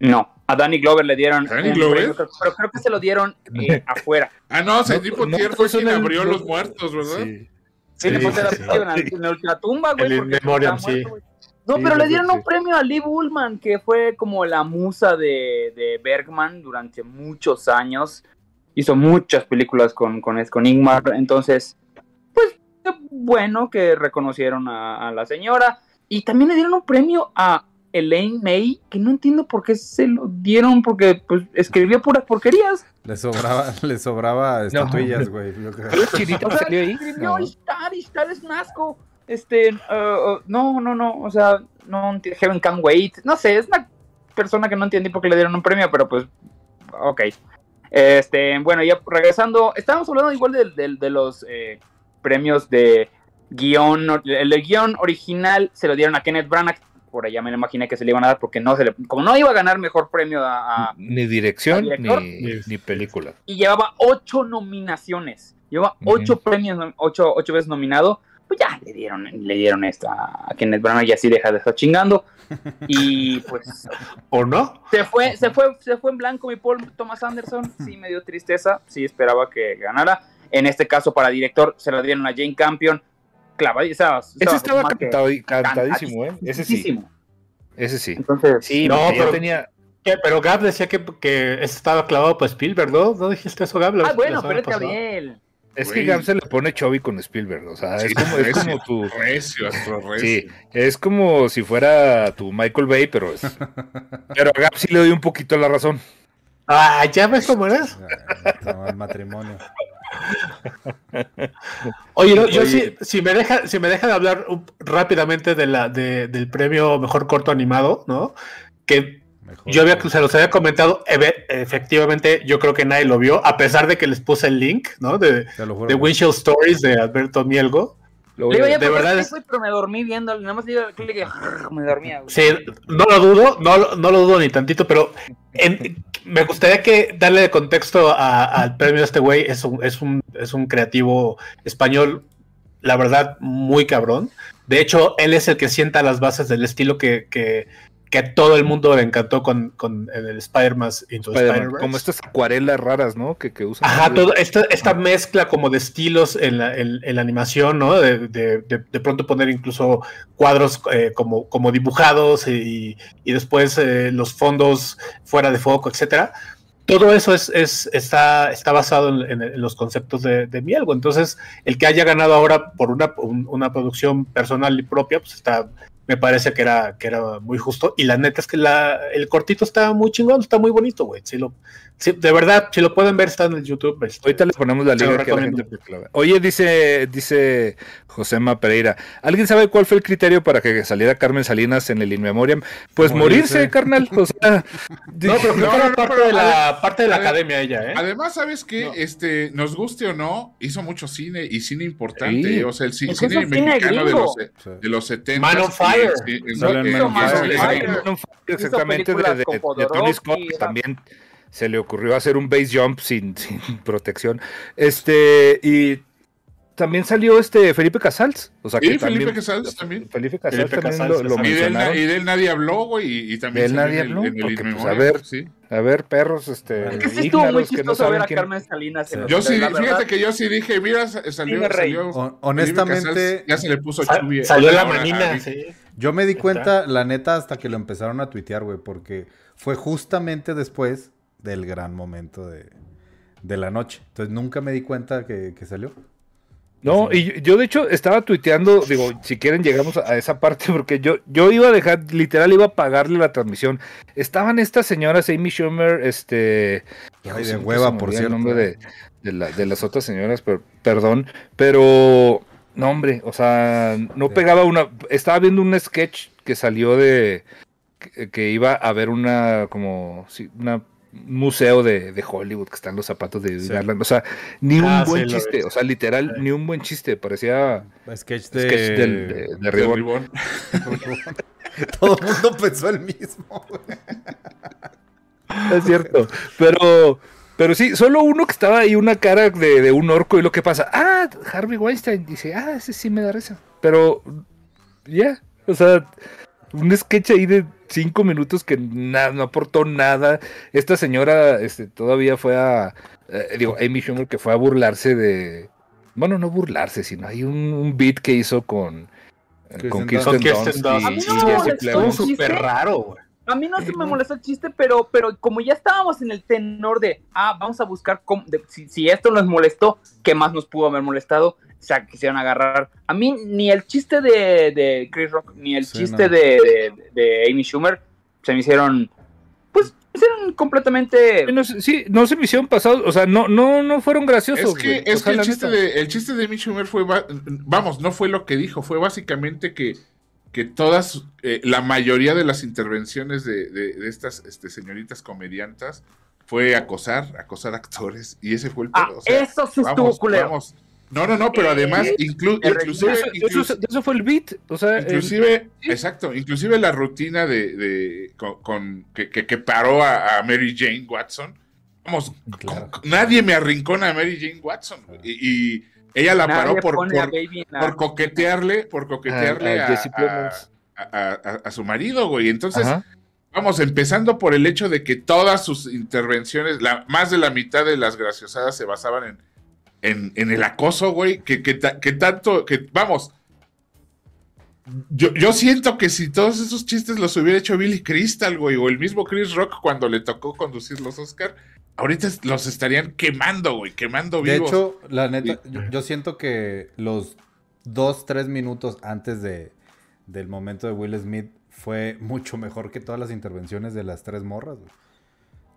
No, a Danny Glover le dieron ¿A Danny un Glover? premio, pero, pero creo que se lo dieron eh, [LAUGHS] afuera. Ah, no, Sidney no, Poitier no, fue son quien el- abrió no- los muertos, ¿verdad? Sí. Sí, le Sí, la sí, en la, ultratumba, güey. El Memoriam, muerto, sí. güey. No, Sí, pero le dieron sí. un premio a Lee Bullman, que fue como la musa de, de Bergman durante muchos años. Hizo muchas películas con, con, con Ingmar. Entonces, pues, qué bueno que reconocieron a, a la señora. Y también le dieron un premio a Elaine May, que no entiendo por qué se lo dieron, porque pues escribió puras porquerías. Le sobraba, [LAUGHS] le sobraba estatuillas, güey. yo creo. ¿La chinita que salió ahí? escribió No. Es un asco. Este, uh, uh, no, no, no, o sea, no, enti- Heaven Can Wait, no sé, es una persona que no entendí por qué le dieron un premio, pero pues, ok. Este, bueno, ya regresando, estábamos hablando igual del- del- de, los eh, premios de guion, el de guion original se lo dieron a Kenneth Branagh, por allá me lo imaginé que se le iban a dar porque no se le, como no iba a ganar mejor premio a, a- Ni dirección ¿Al director? ni, ni película. y llevaba ocho nominaciones, llevaba Ujú. ocho premios, ocho, ocho veces nominado, pues ya le dieron, le dieron esto a, a Kenneth Branagh y así deja de estar chingando. [LAUGHS] Y pues ¿O no? se fue, se fue, se fue en blanco mi Paul Thomas Anderson, sí me dio tristeza, sí esperaba que ganara. En este caso, para director, se la dieron a Jane Campion. Clavadísima. Ese estaba cantado- cantadísimo, ¿eh? Ese sí. Ese sí. Entonces, Sí, No, pero- tenía. ¿Qué? Pero Gab decía que, que estaba clavado por Spielberg, ¿no? ¿No dijiste eso, Gab? ah, bueno, pero es? Gabriel. Es que Gab se le pone Chovy con Spielberg. O sea, Sí, es como, es como tu. recio, astro recio. Sí, es como si fuera tu Michael Bay, pero es. [LAUGHS] Pero a Gab sí le doy un poquito la razón. Ah, ¿ya ves cómo eres? Ah, no, el matrimonio. Oye, no, yo Oye. sí, si me deja, si me dejan hablar rápidamente de la, de- del premio Mejor Corto Animado, ¿no? Que Mejor. yo había, se los había comentado, efectivamente, yo creo que nadie lo vio, a pesar de que les puse el link, ¿no? De, de Windshield Stories de Alberto Mielgo. Lo de verdad es- pero me dormí viendo, nada más le clic y me dormía. güey. Sí, no lo dudo, no, lo- no lo dudo ni tantito, pero en- me gustaría que darle de contexto a- al premio de este güey. Es un, es, un, es un creativo español, la verdad, muy cabrón. De hecho, él es el que sienta las bases del estilo que, que, que a todo el mundo le encantó con, con el Spider-Man Into Spider-Man, Spider-Verse. como estas acuarelas raras, ¿no? Que, que usan. Ajá, todo, esta, esta mezcla como de estilos en la, en- en la animación, ¿no? De, de- de- de pronto poner incluso cuadros eh, como, como dibujados y, y después eh, los fondos fuera de foco, etcétera. Todo eso es, es- está, está basado en, en- en los conceptos de, de Mielgo. Entonces, el que haya ganado ahora por una, un- una producción personal y propia, pues está, me parece que era, que era muy justo. Y la neta es que la, el cortito está muy chingón, está muy bonito, güey. Si lo, si- de verdad, si lo pueden ver, está en el YouTube. este, Ahorita le ponemos la liga que la gente. Oye, dice, dice Josema Pereira, ¿alguien sabe cuál fue el criterio para que saliera Carmen Salinas en el In Memoriam? Pues morirse, Morirse. carnal. O sea, [LAUGHS] No, pero creo No, que era no, parte, pero de la, parte de la ade- academia ella, ¿eh? Además, ¿sabes qué? No. Este, nos guste o no, hizo mucho cine y cine importante. Sí. O sea, el cine cine mexicano de los, Sí. de los 70. Man on Fire. Man on Fire. exactamente de, de- Tony Scott, era- también se le ocurrió hacer un base jump sin, [LAUGHS] sin protección. Este, y también salió este Felipe Casals. O sea, Sí, que Felipe también, Casals también. Felipe Casals Felipe también Casals, lo, lo. Y de, él, na- mencionaron. y de él nadie habló, güey, y, y también De él nadie habló, en el porque, pues, a ver, sí. A ver, perros, este. Es que sí estuvo muy no chistoso ver a quién- Carmen Salinas. en Sí. Yo sí, fíjate verdad, que yo sí dije, mira, sa- salió, salió Hon- honestamente, Casals, ya se le puso Sa- chubi. salió la ahora, manina, a- sí. Yo me di cuenta, la neta, hasta que lo empezaron a tuitear, güey, porque fue justamente después del gran momento de, de la noche. Entonces nunca me di cuenta que, que salió. No, y yo, yo, de hecho estaba tuiteando, digo, si quieren llegamos a, a esa parte, [LAUGHS] porque yo, yo iba a dejar, literal iba a pagarle la transmisión. Estaban estas señoras, Amy Schumer, este... Ay, de hueva, por cierto. El nombre de, de, la- de las otras señoras, pero, perdón, pero... No, hombre, o sea, no pegaba una... Estaba viendo un sketch que salió de... Que, que iba a ver una, como, sí, una un museo de, de Hollywood que están los zapatos de Sí. Garland. O sea, ni un Ah, buen sí, chiste. O sea, literal, ni un buen chiste. Parecía Sketch de... sketch del, de, de. [LAUGHS] Todo el mundo pensó el mismo. Es cierto. Pero, pero sí, solo uno que estaba ahí, una cara de, de un orco y lo que pasa. Ah, Harvey Weinstein. Dice, ah, ese sí me da risa. Pero, ya. O sea, un sketch ahí de cinco minutos que na- no aportó nada. Esta señora este, todavía fue a. eh, digo, Amy Schumer que fue a burlarse de. Bueno, no burlarse, sino hay un, un beat que hizo con. eh, Con Kirsten Kirsten Dunst. Estuvo súper raro, güey. A mí no se me molestó el chiste, pero, pero como ya estábamos en el tenor de, ah, vamos a buscar cómo- de- si, si esto nos molestó, ¿qué más nos pudo haber molestado? O sea, quisieron agarrar. A mí ni el chiste de, de Chris Rock, ni el Sí, chiste no. de, de- de Amy Schumer se me hicieron, pues, hicieron completamente... No sé, sí, no se me hicieron pasados, o sea, no, no, no fueron graciosos. Es que, güey. Es que el, chiste de, el chiste de Amy Schumer fue, vamos, no fue lo que dijo, fue básicamente que, que todas, eh, la mayoría de las intervenciones de, de- de estas este, señoritas comediantas fue acosar, acosar actores, y ese fue el Ah, pedo. o sea, eso sí estuvo vamos, culero. vamos, No, no, no, pero además, inclu- El inclusive, Eso, inclusive- eso- eso fue el beat. O sea, el- Inclusive, exacto, inclusive la rutina de, de- con, con- que, que- que paró a, a Mary Jane Watson. Vamos, Claro. con- nadie me arrincona a Mary Jane Watson. Y, y ella la Nadie paró por, por, la- coquetearle, por coquetearle a a, Jesse a- Plemons. a- a- a- a su marido, güey. Entonces, Ajá. vamos, empezando por el hecho de que todas sus intervenciones, la, más de la mitad de las graciosadas se basaban en, en, en el acoso, güey, que, que, que tanto, que vamos, yo, yo siento que si todos esos chistes los hubiera hecho Billy Crystal, güey, o el mismo Chris Rock cuando le tocó conducir los Oscar, ahorita los estarían quemando, güey, quemando De vivos. hecho, la neta, yo, yo siento que los dos, tres minutos antes de, del momento de Will Smith fue mucho mejor que todas las intervenciones de las tres morras, güey.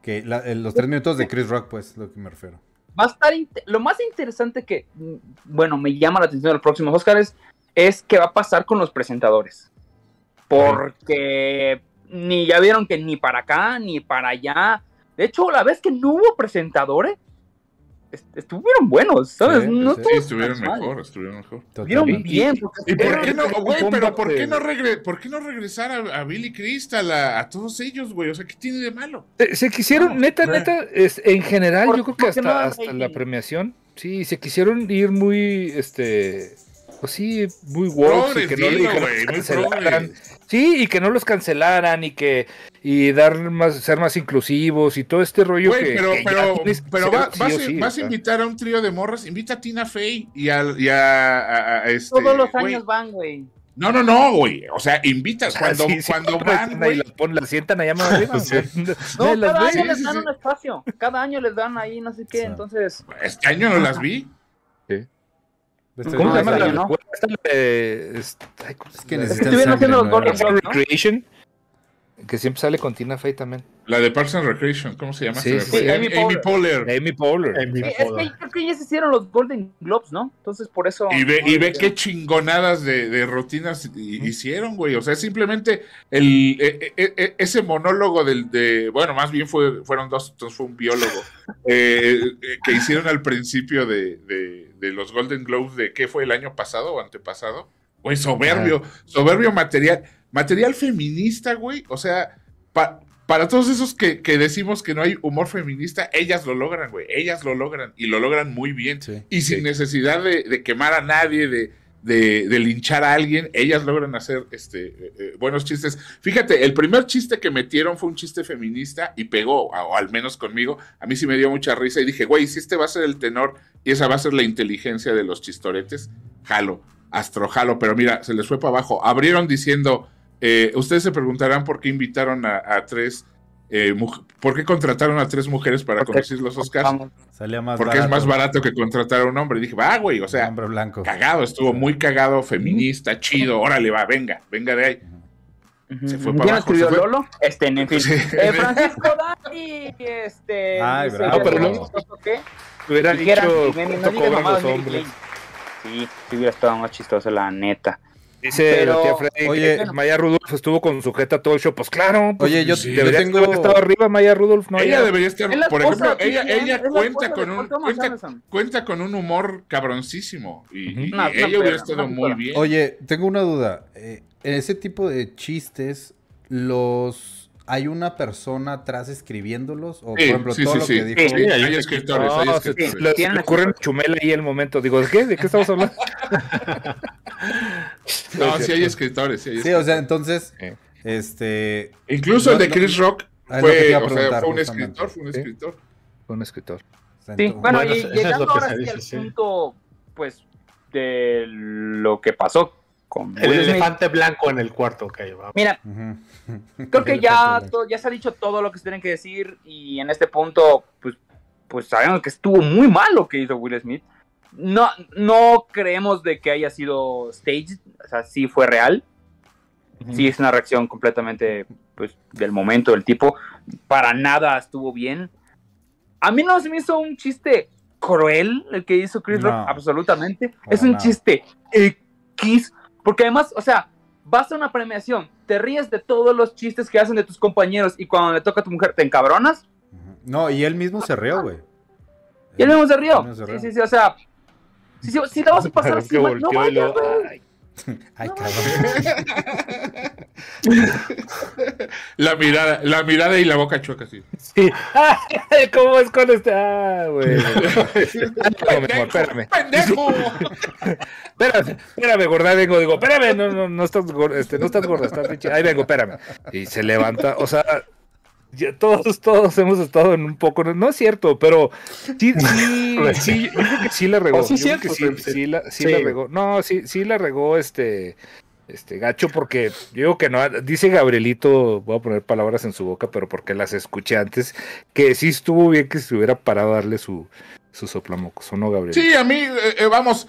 Que la- eh, los tres minutos de Chris Rock, pues, lo que me refiero. Va lo más interesante que mm, bueno me llama la atención de los próximos Oscars es qué va a pasar con los presentadores. Porque ni ya vieron que ni para acá ni para allá. De hecho la vez que no hubo presentadores estuvieron buenos sabes Sí, no sí. Sí, estuvo estuvieron mejor, estuvieron mejor. estuvieron bien porque ¿Y por qué no, güey, pero por qué no, regre- por qué no regresar a, a Billy Crystal, a, a todos ellos, güey? O sea, ¿qué tiene de malo? Se, se quisieron, neta, güey. neta, es, en general, ¿Por- yo creo que no hasta, la premiación, sí, se quisieron ir muy, este, pues sí, muy woke, que no, y dilo, [LAUGHS] Sí, y que no los cancelaran y que y dar más, ser más inclusivos y todo este rollo Güey, que, pero, que pero, pero va- sí vas, sí, vas o sea. a invitar a un trío de morras, invita a Tina Fey y a, y a- a- a este, todos los güey. años van güey No, no, no, güey. O sea, invitas Ah, cuando, sí, sí, cuando van, güey. ahí, la, ponen, la sientan allá más arriba. [LAUGHS] Sí. no las cada año Sí, les sí, dan sí. un espacio cada año les dan ahí no sé qué Sí. entonces Este año no las vi. Este- ¿Cómo No, se llama este la escuela esta, eh, es- ¿cómo que necesitan Estuvieron haciendo los ¿no? Recreation, que siempre sale con Tina Fey también. La de Parks and Recreation, ¿cómo se llama? Sí, sí, sí. Amy, Amy Amy Poehler. Amy Poehler. En mi Sí, es que creo que ya se hicieron los Golden Globes, ¿no? Entonces por eso. Y ve, y ve qué chingonadas de, de rutinas hi- hicieron, güey. O sea, simplemente el, e- e- e- ese monólogo del, de, bueno, más bien fue, fueron dos, entonces fue un biólogo, [LAUGHS] eh, eh, que hicieron al principio de, de- de los Golden Globes de, ¿qué fue el año pasado o antepasado? Güey, soberbio, soberbio material, material feminista, güey. O sea, pa- para todos esos que, que decimos que no hay humor feminista, ellas lo logran, güey. Ellas lo logran y lo logran muy bien. Sí. Y sin Sí. necesidad de, de quemar a nadie, de, de, de linchar a alguien, ellas logran hacer este eh, eh, buenos chistes. Fíjate, el primer chiste que metieron fue un chiste feminista y pegó, o, o al menos conmigo. A mí sí me dio mucha risa y dije, güey, si este va a ser el tenor y esa va a ser la inteligencia de los chistoretes, jalo, astro jalo. Pero mira, se les fue para abajo. Abrieron diciendo, eh, ustedes se preguntarán por qué invitaron a, a tres, eh, por qué contrataron a tres mujeres para Porque- conducir los Oscars. Salía más Porque es más barato que contratar a un hombre. Dije, va, güey, o sea, hombre blanco. cagado, estuvo muy cagado, feminista, chido, órale, va, venga, venga de ahí. Se fue ¿Quién escribió. Lolo? Este, en fin. Sí. Eh, Francisco Dani, este. Ay, dice, bravo. pero no- no digas mamadas. Sí, sí hubiera estado más chistoso, la neta. Dice Pero- la tía Freddy Oye. que Maya Rudolph estuvo con sujeta todo el show. Pues claro. Pues, Oye, yo, sí, yo debería tengo... haber estado arriba Maya Rudolph. No, ella debería estar, Es por esposa, ejemplo, ella, ella es cuenta con un cuenta, con un humor cabroncísimo y, ella hubiera estado muy bien. Oye, tengo una duda. Eh, en ese tipo de chistes, los... ¿Hay una persona atrás escribiéndolos? O, por Sí, ejemplo, sí, todo sí, lo sí. que dijo... Sí, Sí, hay escritores, No, hay se, escritores. le- se Tienen le ocurre en Chumel ahí el momento. Digo, ¿de qué? ¿De qué estamos hablando? [LAUGHS] No, sí hay escritores, sí hay Sí, o sea, entonces, este... Incluso no- el de no- Chris Rock fue, o sea, preguntar, fue un escritor, fue un Sí. escritor. Un escritor. Sí, entonces- bueno, Bueno, y llegando ahora sí al punto, pues, de lo que pasó con El elefante blanco en el cuarto, ok, va. Mira. Creo que ya, elefante to- ya se ha dicho todo lo que se tiene que decir y en este punto, pues, pues sabemos que estuvo muy mal lo que hizo Will Smith. No, no creemos de que haya sido staged, o sea, sí fue real. Sí es una reacción completamente, pues, del momento del tipo. Para nada estuvo bien. A mí no se me hizo un chiste cruel el que hizo Chris No. Rock, absolutamente. Es un chiste X, porque además, o sea, vas a una premiación, te ríes de todos los chistes que hacen de tus compañeros y cuando le toca a tu mujer te encabronas. No, y él mismo se rió, güey. Y él mismo se rió. Sí, sí, sí, o sea, Si, si, si la vas a pasar [LAUGHS] así, no vayas, güey. [LAUGHS] ay, cabrón. La mirada, la mirada y la boca chueca. Sí. Ay, [LAUGHS] ¿Cómo es con este? Ah, güey. [LAUGHS] Amor, espérame. ¡Pendejo! Espérame, espérame, gorda, vengo, digo, espérame, no, no, no estás gorda, este, no estás gorda, estás pinche, ahí vengo, espérame. Y se levanta, o sea, ya todos, todos hemos estado en un poco, no es cierto, pero sí, sí, [LAUGHS] sí, yo creo que sí la regó. Oh, sí, yo creo cierto, que sí, sí. sí la, sí Sí. la regó. No, sí, sí la regó este, este gacho, porque yo digo que no, dice Gabrielito, voy a poner palabras en su boca, pero porque las escuché antes, que sí estuvo bien que se hubiera parado a darle su, su soplamocos, ¿o no, Gabriel? Sí, a mí, eh, eh, vamos.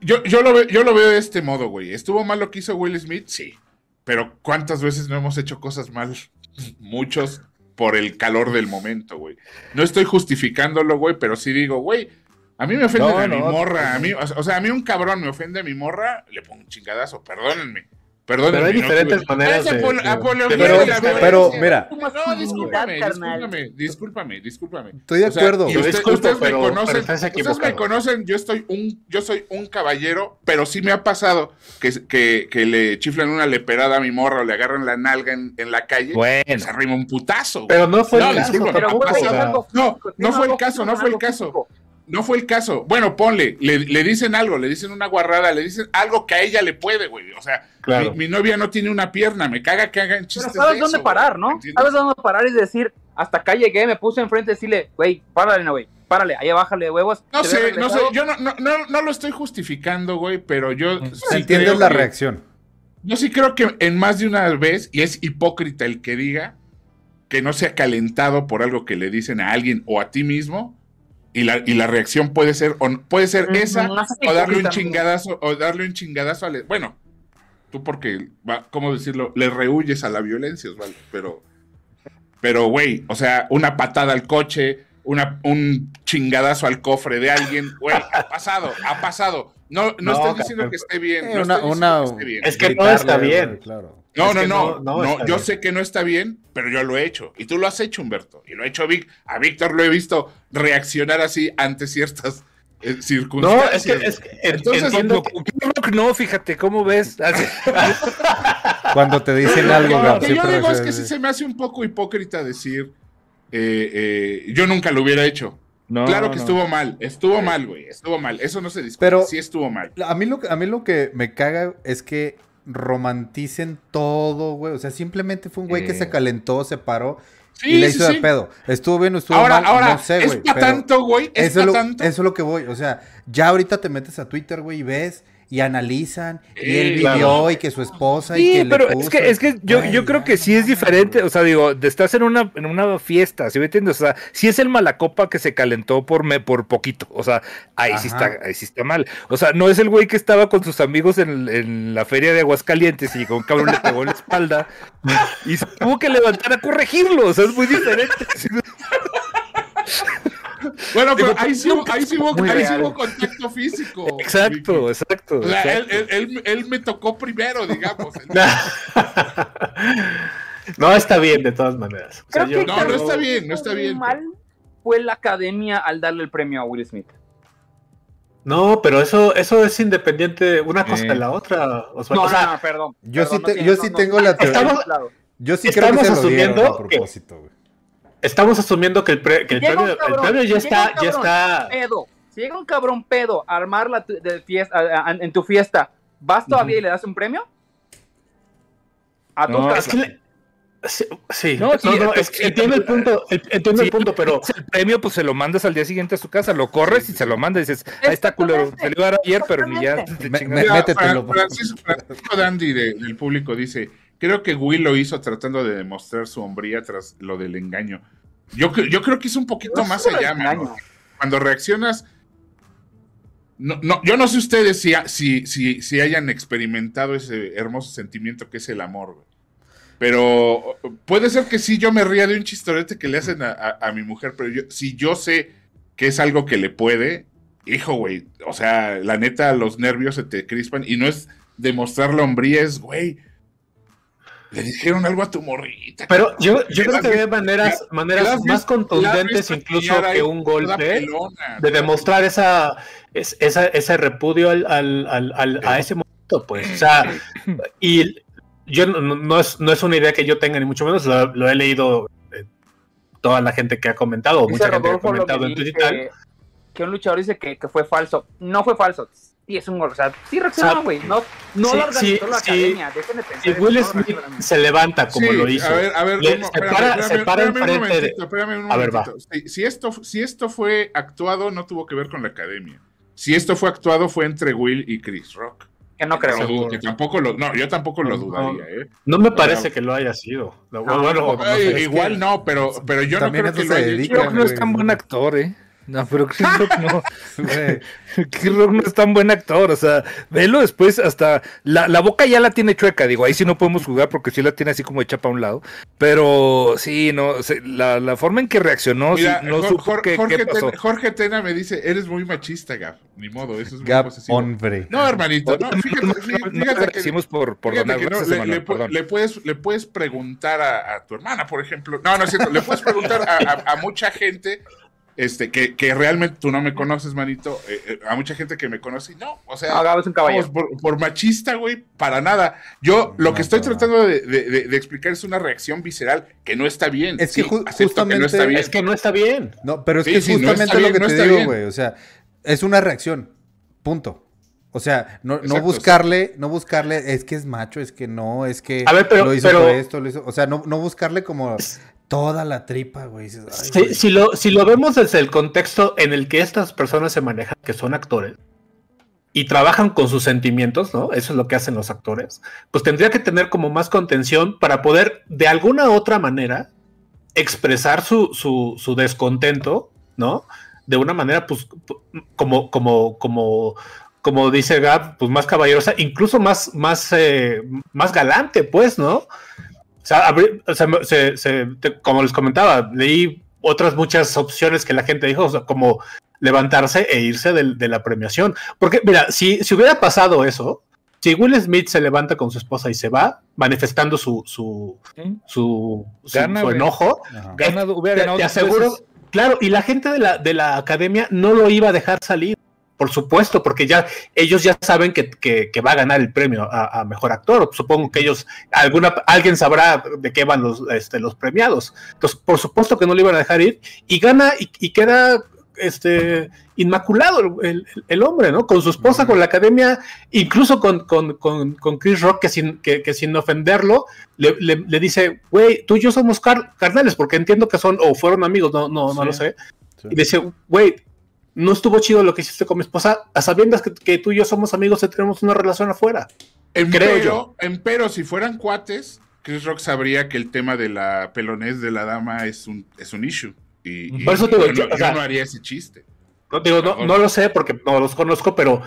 Yo, yo, lo ve- yo lo veo de este modo, güey. ¿Estuvo mal lo que hizo Will Smith? Sí. Pero ¿cuántas veces no hemos hecho cosas mal? Muchos por el calor del momento, güey. No estoy justificándolo, güey, pero sí digo, güey, a mí me ofende No, a mi morra. A mí, o sea, o sea, a mí un cabrón me ofende a mi morra, le pongo un chingadazo, perdónenme. Perdónenme. Pero hay ¿no? diferentes maneras Es de- apolo- de- apología Pero- de la pero, violencia. mira. No, discúlpame, discúlpame, discúlpame, discúlpame. Estoy de O sea, acuerdo. usted- disculpo, ustedes me conocen, ustedes me conocen, yo estoy un, yo soy un caballero, pero sí me ha pasado que, que, que le chiflan una leperada a mi morra o le agarran la nalga en, en la calle, Bueno. se arrima un putazo. Pero no fue No, el caso no, no fue el caso, no fue el caso. No fue el caso. Bueno, ponle, le, le dicen algo, le dicen una guarrada, le dicen algo que a ella le puede, güey. O sea, Claro. mi, mi novia no tiene una pierna, me caga que hagan Pero chistes sabes de dónde eso, parar, güey, ¿no? Sabes dónde parar y decir, hasta acá llegué, me puse enfrente y decirle, güey, párale, no, güey, párale, ahí bájale de huevos. No sé, no sé, yo no, no, no, no lo estoy justificando, güey, pero yo sí Entiendes creo la que- reacción. Yo sí creo que en más de una vez, y es hipócrita el que diga que no se ha calentado por algo que le dicen a alguien o a ti mismo, y la, y la reacción puede ser, o, puede ser Mm, esa, o darle un chingadazo, o darle un chingadazo a bueno, tú porque, va, ¿cómo decirlo? Le rehuyes a la violencia, Osvaldo, pero, pero, güey, o sea, una patada al coche, una, un chingadazo al cofre de alguien, güey, ha pasado, ha pasado. No, no, No, estoy cabrón. diciendo que esté bien. Eh, no una- estoy diciendo una- que esté bien. Es que no está bien. Claro. No, no, no, no- yo bien. sé que no está bien, pero yo lo he hecho. Y tú lo has hecho, Humberto. Y lo ha hecho Vic. A Víctor lo he visto reaccionar así ante ciertas eh, No, circunstancias. es que, es que en- Entonces, entiendo Rock no, fíjate, ¿cómo ves? [LAUGHS] Cuando te dicen algo, No, lo que yo digo es que sí se me hace un poco hipócrita decir, eh, eh, yo nunca lo hubiera hecho. No, claro que no. estuvo mal, estuvo mal, güey, estuvo mal. Eso no se discute, Pero- sí estuvo mal. A mí, lo, que- a mí lo que me caga es que romanticen todo, güey. O sea, simplemente fue un güey que se calentó, se paró Sí, y le sí, hizo de sí. pedo. Estuvo bien o estuvo Ahora, mal, ahora, no sé, es güey. pero tanto, güey, es Eso es, para lo, tanto. eso es lo que voy. O sea, ya ahorita te metes a Twitter, güey, y ves y analizan. y él vivió claro. y que su esposa y Sí, que le pero es que, es que yo, yo creo que sí es diferente, o sea, digo, de- estás en una, en una fiesta, ¿sí me entiendes? O sea, sí es el malacopa que se calentó por me, por poquito, o sea, ahí sí está, ahí sí está mal. O sea, no es el güey que estaba con sus amigos en, en la feria de Aguascalientes y con un cabrón le pegó en la espalda y se tuvo que levantar a corregirlo, o sea, es muy diferente. [LAUGHS] Bueno, pero ahí sí, hubo- ahí sí hubo, ahí sí hubo contacto físico. Exacto, Vicky. exacto. Él, exacto. él- él- él me tocó primero, digamos. [LAUGHS] no está bien de todas maneras. O sea, Creo que No, no está bien, no está bien. mal fue la academia al darle el premio a Will Smith. No, pero eso, eso es independiente una cosa Eh. de la otra. No, o sea, no, no, perdón. Yo perdón, sí, te- yo no, sí no. tengo la teoría. Estamos-. Yo sí creo que estamos se lo dieron a asumiendo que- propósito, güey. Estamos asumiendo que el, pre- que el premio, el premio ya está, ya está. Pedo. Si llega un cabrón pedo a armarla tu- de fiesta, a- a- en tu fiesta, ¿vas todavía y le das un premio? A tu No, casa. Es que le- sí, sí. No, no, sí, no, sí, es que sí, entiendo el punto, el- entiendo Sí, el punto, pero el premio, pues se lo mandas al día siguiente a su casa, lo corres y se lo mandas y dices, ahí está culero, se lo iba a dar ayer, pero ni ya. [LAUGHS] métetelo, Fran- Francisco, Francisco Dandy de- del público dice, creo que Will lo hizo tratando de demostrar su hombría tras lo del engaño. Yo, yo creo que es un poquito No más allá, mano. Cuando reaccionas... No, no, yo no sé ustedes si, si, si, si hayan experimentado ese hermoso sentimiento que es el amor, güey. Pero puede ser que sí yo me ría de un chistorete que le hacen a, a- a mi mujer, pero yo, si yo sé que es algo que le puede, hijo, güey, o sea, la neta, los nervios se te crispan y no es demostrar la hombría, es, güey, le dijeron algo a tu morrita. Pero yo, yo creo que había maneras, maneras más contundentes incluso que un golpe de demostrar esa, esa, ese repudio al, al, al, a ese momento, pues. O sea, y yo no, es, no es una idea que yo tenga, ni mucho menos, lo, he leído eh, toda la gente que ha comentado, mucha gente que ha comentado en Twitter. Que, un luchador dice que, que fue falso. No fue falso y es un gol. O sea, sí reaccionó, güey. No, no sí, lo organizó la academia. Dejen de pensar. Si Will Smith se levanta como lo hizo. A ver, a ver, le, se para, se para enfrente de. Espérame un a ver, va. Si, si, esto, si esto fue actuado, no tuvo que ver con la academia. Si esto fue actuado, fue entre Will y Chris Rock. Que no creo. No, que tampoco lo, no, yo tampoco lo dudaría, ¿eh? No me parece que lo haya sido. bueno, igual no, pero, pero yo no creo que lo haya hecho. Yo creo que no es tan buen actor, ¿eh? No, pero Chris Rock no. [LAUGHS] Chris Rock no es tan buen actor. O sea, velo después hasta. La, la, boca ya la tiene chueca. Digo, ahí sí no podemos jugar porque sí la tiene así como hecha para un lado. Pero sí, no. La, la forma en que reaccionó. Mira, no Jorge, Jorge, Tena, Jorge, Tena, me dice: Eres muy machista, Gab. Ni modo, eso es Gab, hombre. No, hermanito. No, fíjate, fíjate, fíjate que, por, por fíjate que no, le, le, le, puedes, le puedes preguntar a, a, tu hermana, por ejemplo. No, no es cierto. Le puedes preguntar a, a, a mucha gente este, que, que, realmente tú no me conoces, manito, eh, eh, a mucha gente que me conoce, y no, o sea, un vamos, por, por, machista, güey, para nada. Yo lo que estoy tratando de, de, de, explicar es una reacción visceral que no está bien. Es que justamente que no está bien. Es que no está bien. No, pero es que sí, justamente lo que te digo, güey, o sea, es una reacción, punto. O sea, no, no buscarle, no buscarle, es que es macho, es que no, es que a ver, pero, lo hizo pero... por esto, lo hizo, o sea, no, no buscarle como toda la tripa, güey. Si, si, lo, si lo vemos desde el contexto en el que estas personas se manejan, que son actores, y trabajan con sus sentimientos, ¿no? Eso es lo que hacen los actores, pues tendría que tener como más contención para poder de alguna otra manera expresar su, su, su descontento, ¿no? De una manera, pues, como, como, como, como dice Gab, pues más caballerosa, incluso más, más, eh, más galante, pues, ¿no? O sea, se, se, como les comentaba, leí otras muchas opciones que la gente dijo, o sea, como levantarse e irse de, de, la premiación. Porque, mira, si, si hubiera pasado eso, si Will Smith se levanta con su esposa y se va, manifestando su, su, su, su, Gana, su enojo, Gana, te, te aseguro, claro, y la gente de la, de la academia no lo iba a dejar salir. Por supuesto, porque ya ellos ya saben que, que, que va a ganar el premio a, a, mejor actor. Supongo que ellos, alguna, alguien sabrá de qué van los, este, los premiados. Entonces, por supuesto que no le iban a dejar ir y gana y, y queda este, inmaculado el, hombre, ¿no? Con su esposa, con la academia, incluso con, con, con, con Chris Rock, que sin, que, que sin ofenderlo, le, le, le dice, güey, tú y yo somos car carnales, porque entiendo que son o fueron amigos, no, no, sí. no lo sé. Sí. Y dice, güey, no estuvo chido lo que hiciste con mi esposa, a sabiendas que, que tú y yo somos amigos y tenemos una relación afuera. Empero, creo yo. Empero, si fueran cuates, Chris Rock sabría que el tema de la pelonés de la dama es un, es un issue. Y, Por eso te digo, yo, yo, yo, sea, no haría ese chiste. No, digo, no, no, lo sé porque no los conozco, pero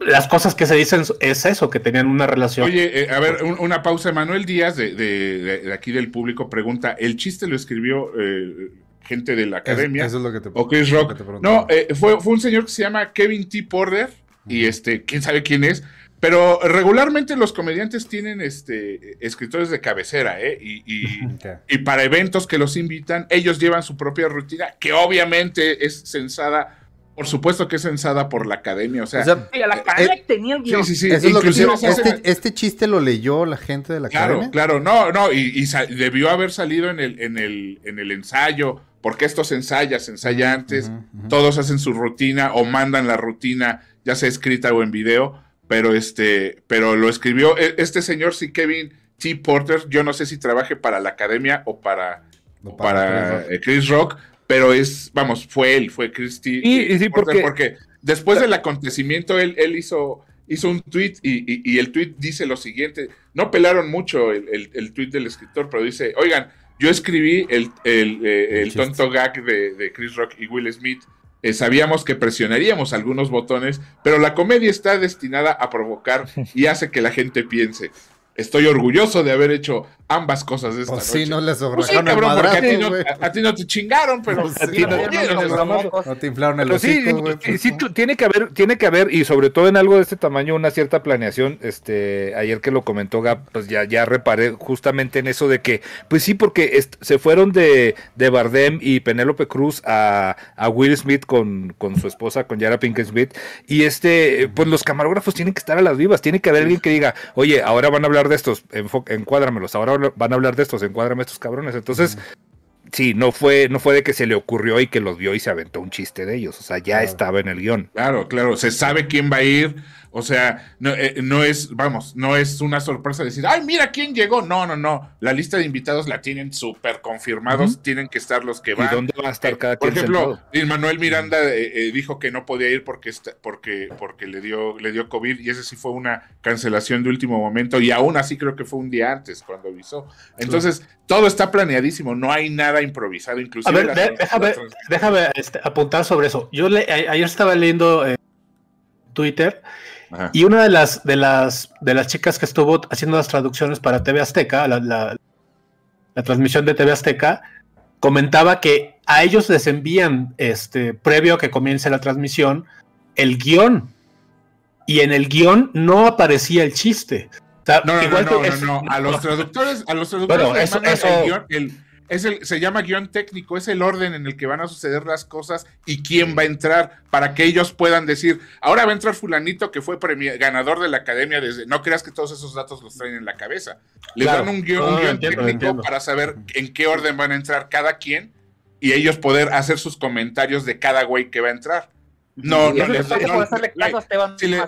las cosas que se dicen es eso, que tenían una relación. Oye, eh, a ver, un, una pausa. Manuel Díaz, de, de, de, aquí del público, pregunta: ¿el chiste lo escribió eh, gente de la academia. Eso, eso es lo que te O Chris Rock. No, eh, fue, fue, un señor que se llama Kevin T. Porter. Uh -huh. Y este, quién sabe quién es. Pero regularmente los comediantes tienen este, escritores de cabecera, ¿eh? Y, y, [LAUGHS] okay. y, para eventos que los invitan, ellos llevan su propia rutina, que obviamente es censada. Por supuesto que es censada por la academia, o sea... O sea sí, la academia eh, tenía el guion. Sí, sí, sí. Eso es lo que este, este, chiste lo leyó la gente de la claro, academia. Claro, claro, no, no, y, y debió haber salido en el, en el, en el ensayo, porque esto se ensaya, se ensaya antes, uh -huh, uh -huh. todos hacen su rutina o mandan la rutina, ya sea escrita o en video, pero este, pero lo escribió e, este señor, sí, Kevin T. Porter, yo no sé si trabaje para la academia o para, o para, para Chris, Rock. Chris, Rock. pero es, vamos, fue él, fue Chris T. Y, sí, Porter, porque, porque, después del acontecimiento él, él hizo, hizo un tweet y, y, y, el tweet dice lo siguiente, no pelaron mucho el, el, el tweet del escritor, pero dice, oigan, yo escribí el, el, eh, el tonto gag de, de, Chris Rock y Will Smith. Eh, sabíamos que presionaríamos algunos botones, pero la comedia está destinada a provocar y hace que la gente piense. Estoy orgulloso de haber hecho ambas cosas esta Pues noche. sí, no les Pues sí, cabrón, porque a ti, no, güey. a- a ti no te chingaron, pero Pues a sí, ti no no, te no, te inflaron el hocico, güey. sí, pues, sí, tiene que haber, tiene que haber, y sobre todo en algo de este tamaño, una cierta planeación. Este, ayer que lo comentó Gap, pues ya, ya reparé justamente en eso de que, pues sí, porque se fueron de, de Bardem y Penélope Cruz a, a Will Smith con, con su esposa, con Yara Pinkett Smith, y este, pues los camarógrafos tienen que estar a las vivas, tiene que haber alguien que diga, oye, ahora van a hablar de estos, encuádramelos, ahora van a hablar de estos, encuádrame estos cabrones. Entonces, sí, no fue, no fue de que se le ocurrió y que los vio y se aventó un chiste de ellos. O sea, ya Claro. estaba en el guion. Claro, claro, se sabe quién va a ir, o sea, no, eh, no es, vamos, no es una sorpresa decir, ay, mira quién llegó, no, no, no, la lista de invitados la tienen súper confirmados, tienen que estar los que ¿Y van. dónde va a estar Eh, cada Por quien ejemplo? Manuel Miranda eh, eh, dijo que no podía ir porque, está- porque, porque le, dio, le dio COVID y ese sí fue una cancelación de último momento y aún así creo que fue un día antes cuando avisó. Entonces, todo está planeadísimo, no hay nada improvisado, A inclusive... ver, la- de- déjame, déjame este, apuntar sobre eso. Yo le- a- ayer estaba leyendo eh, Twitter Ajá. y una de las, de las de las chicas que estuvo haciendo las traducciones para TV Azteca, la, la- la transmisión de TV Azteca, comentaba que a ellos les envían este previo a que comience la transmisión el guion y en el guion no aparecía el chiste. O sea, No, no, igual no, no, no, no, A los [LAUGHS] traductores, a los traductores Bueno, eso- mandan eso- el guion, el- es el, se llama guion técnico, es el orden en el que van a suceder las cosas y quién va a entrar para que ellos puedan decir, ahora va a entrar fulanito que fue premi- ganador de la academia desde, no creas que todos esos datos los traen en la cabeza. Les Claro. dan un guion, un No, guion entiendo, técnico entiendo. para saber en qué orden van a entrar cada quien y ellos poder hacer sus comentarios de cada güey que va a entrar. No, no les no, si le-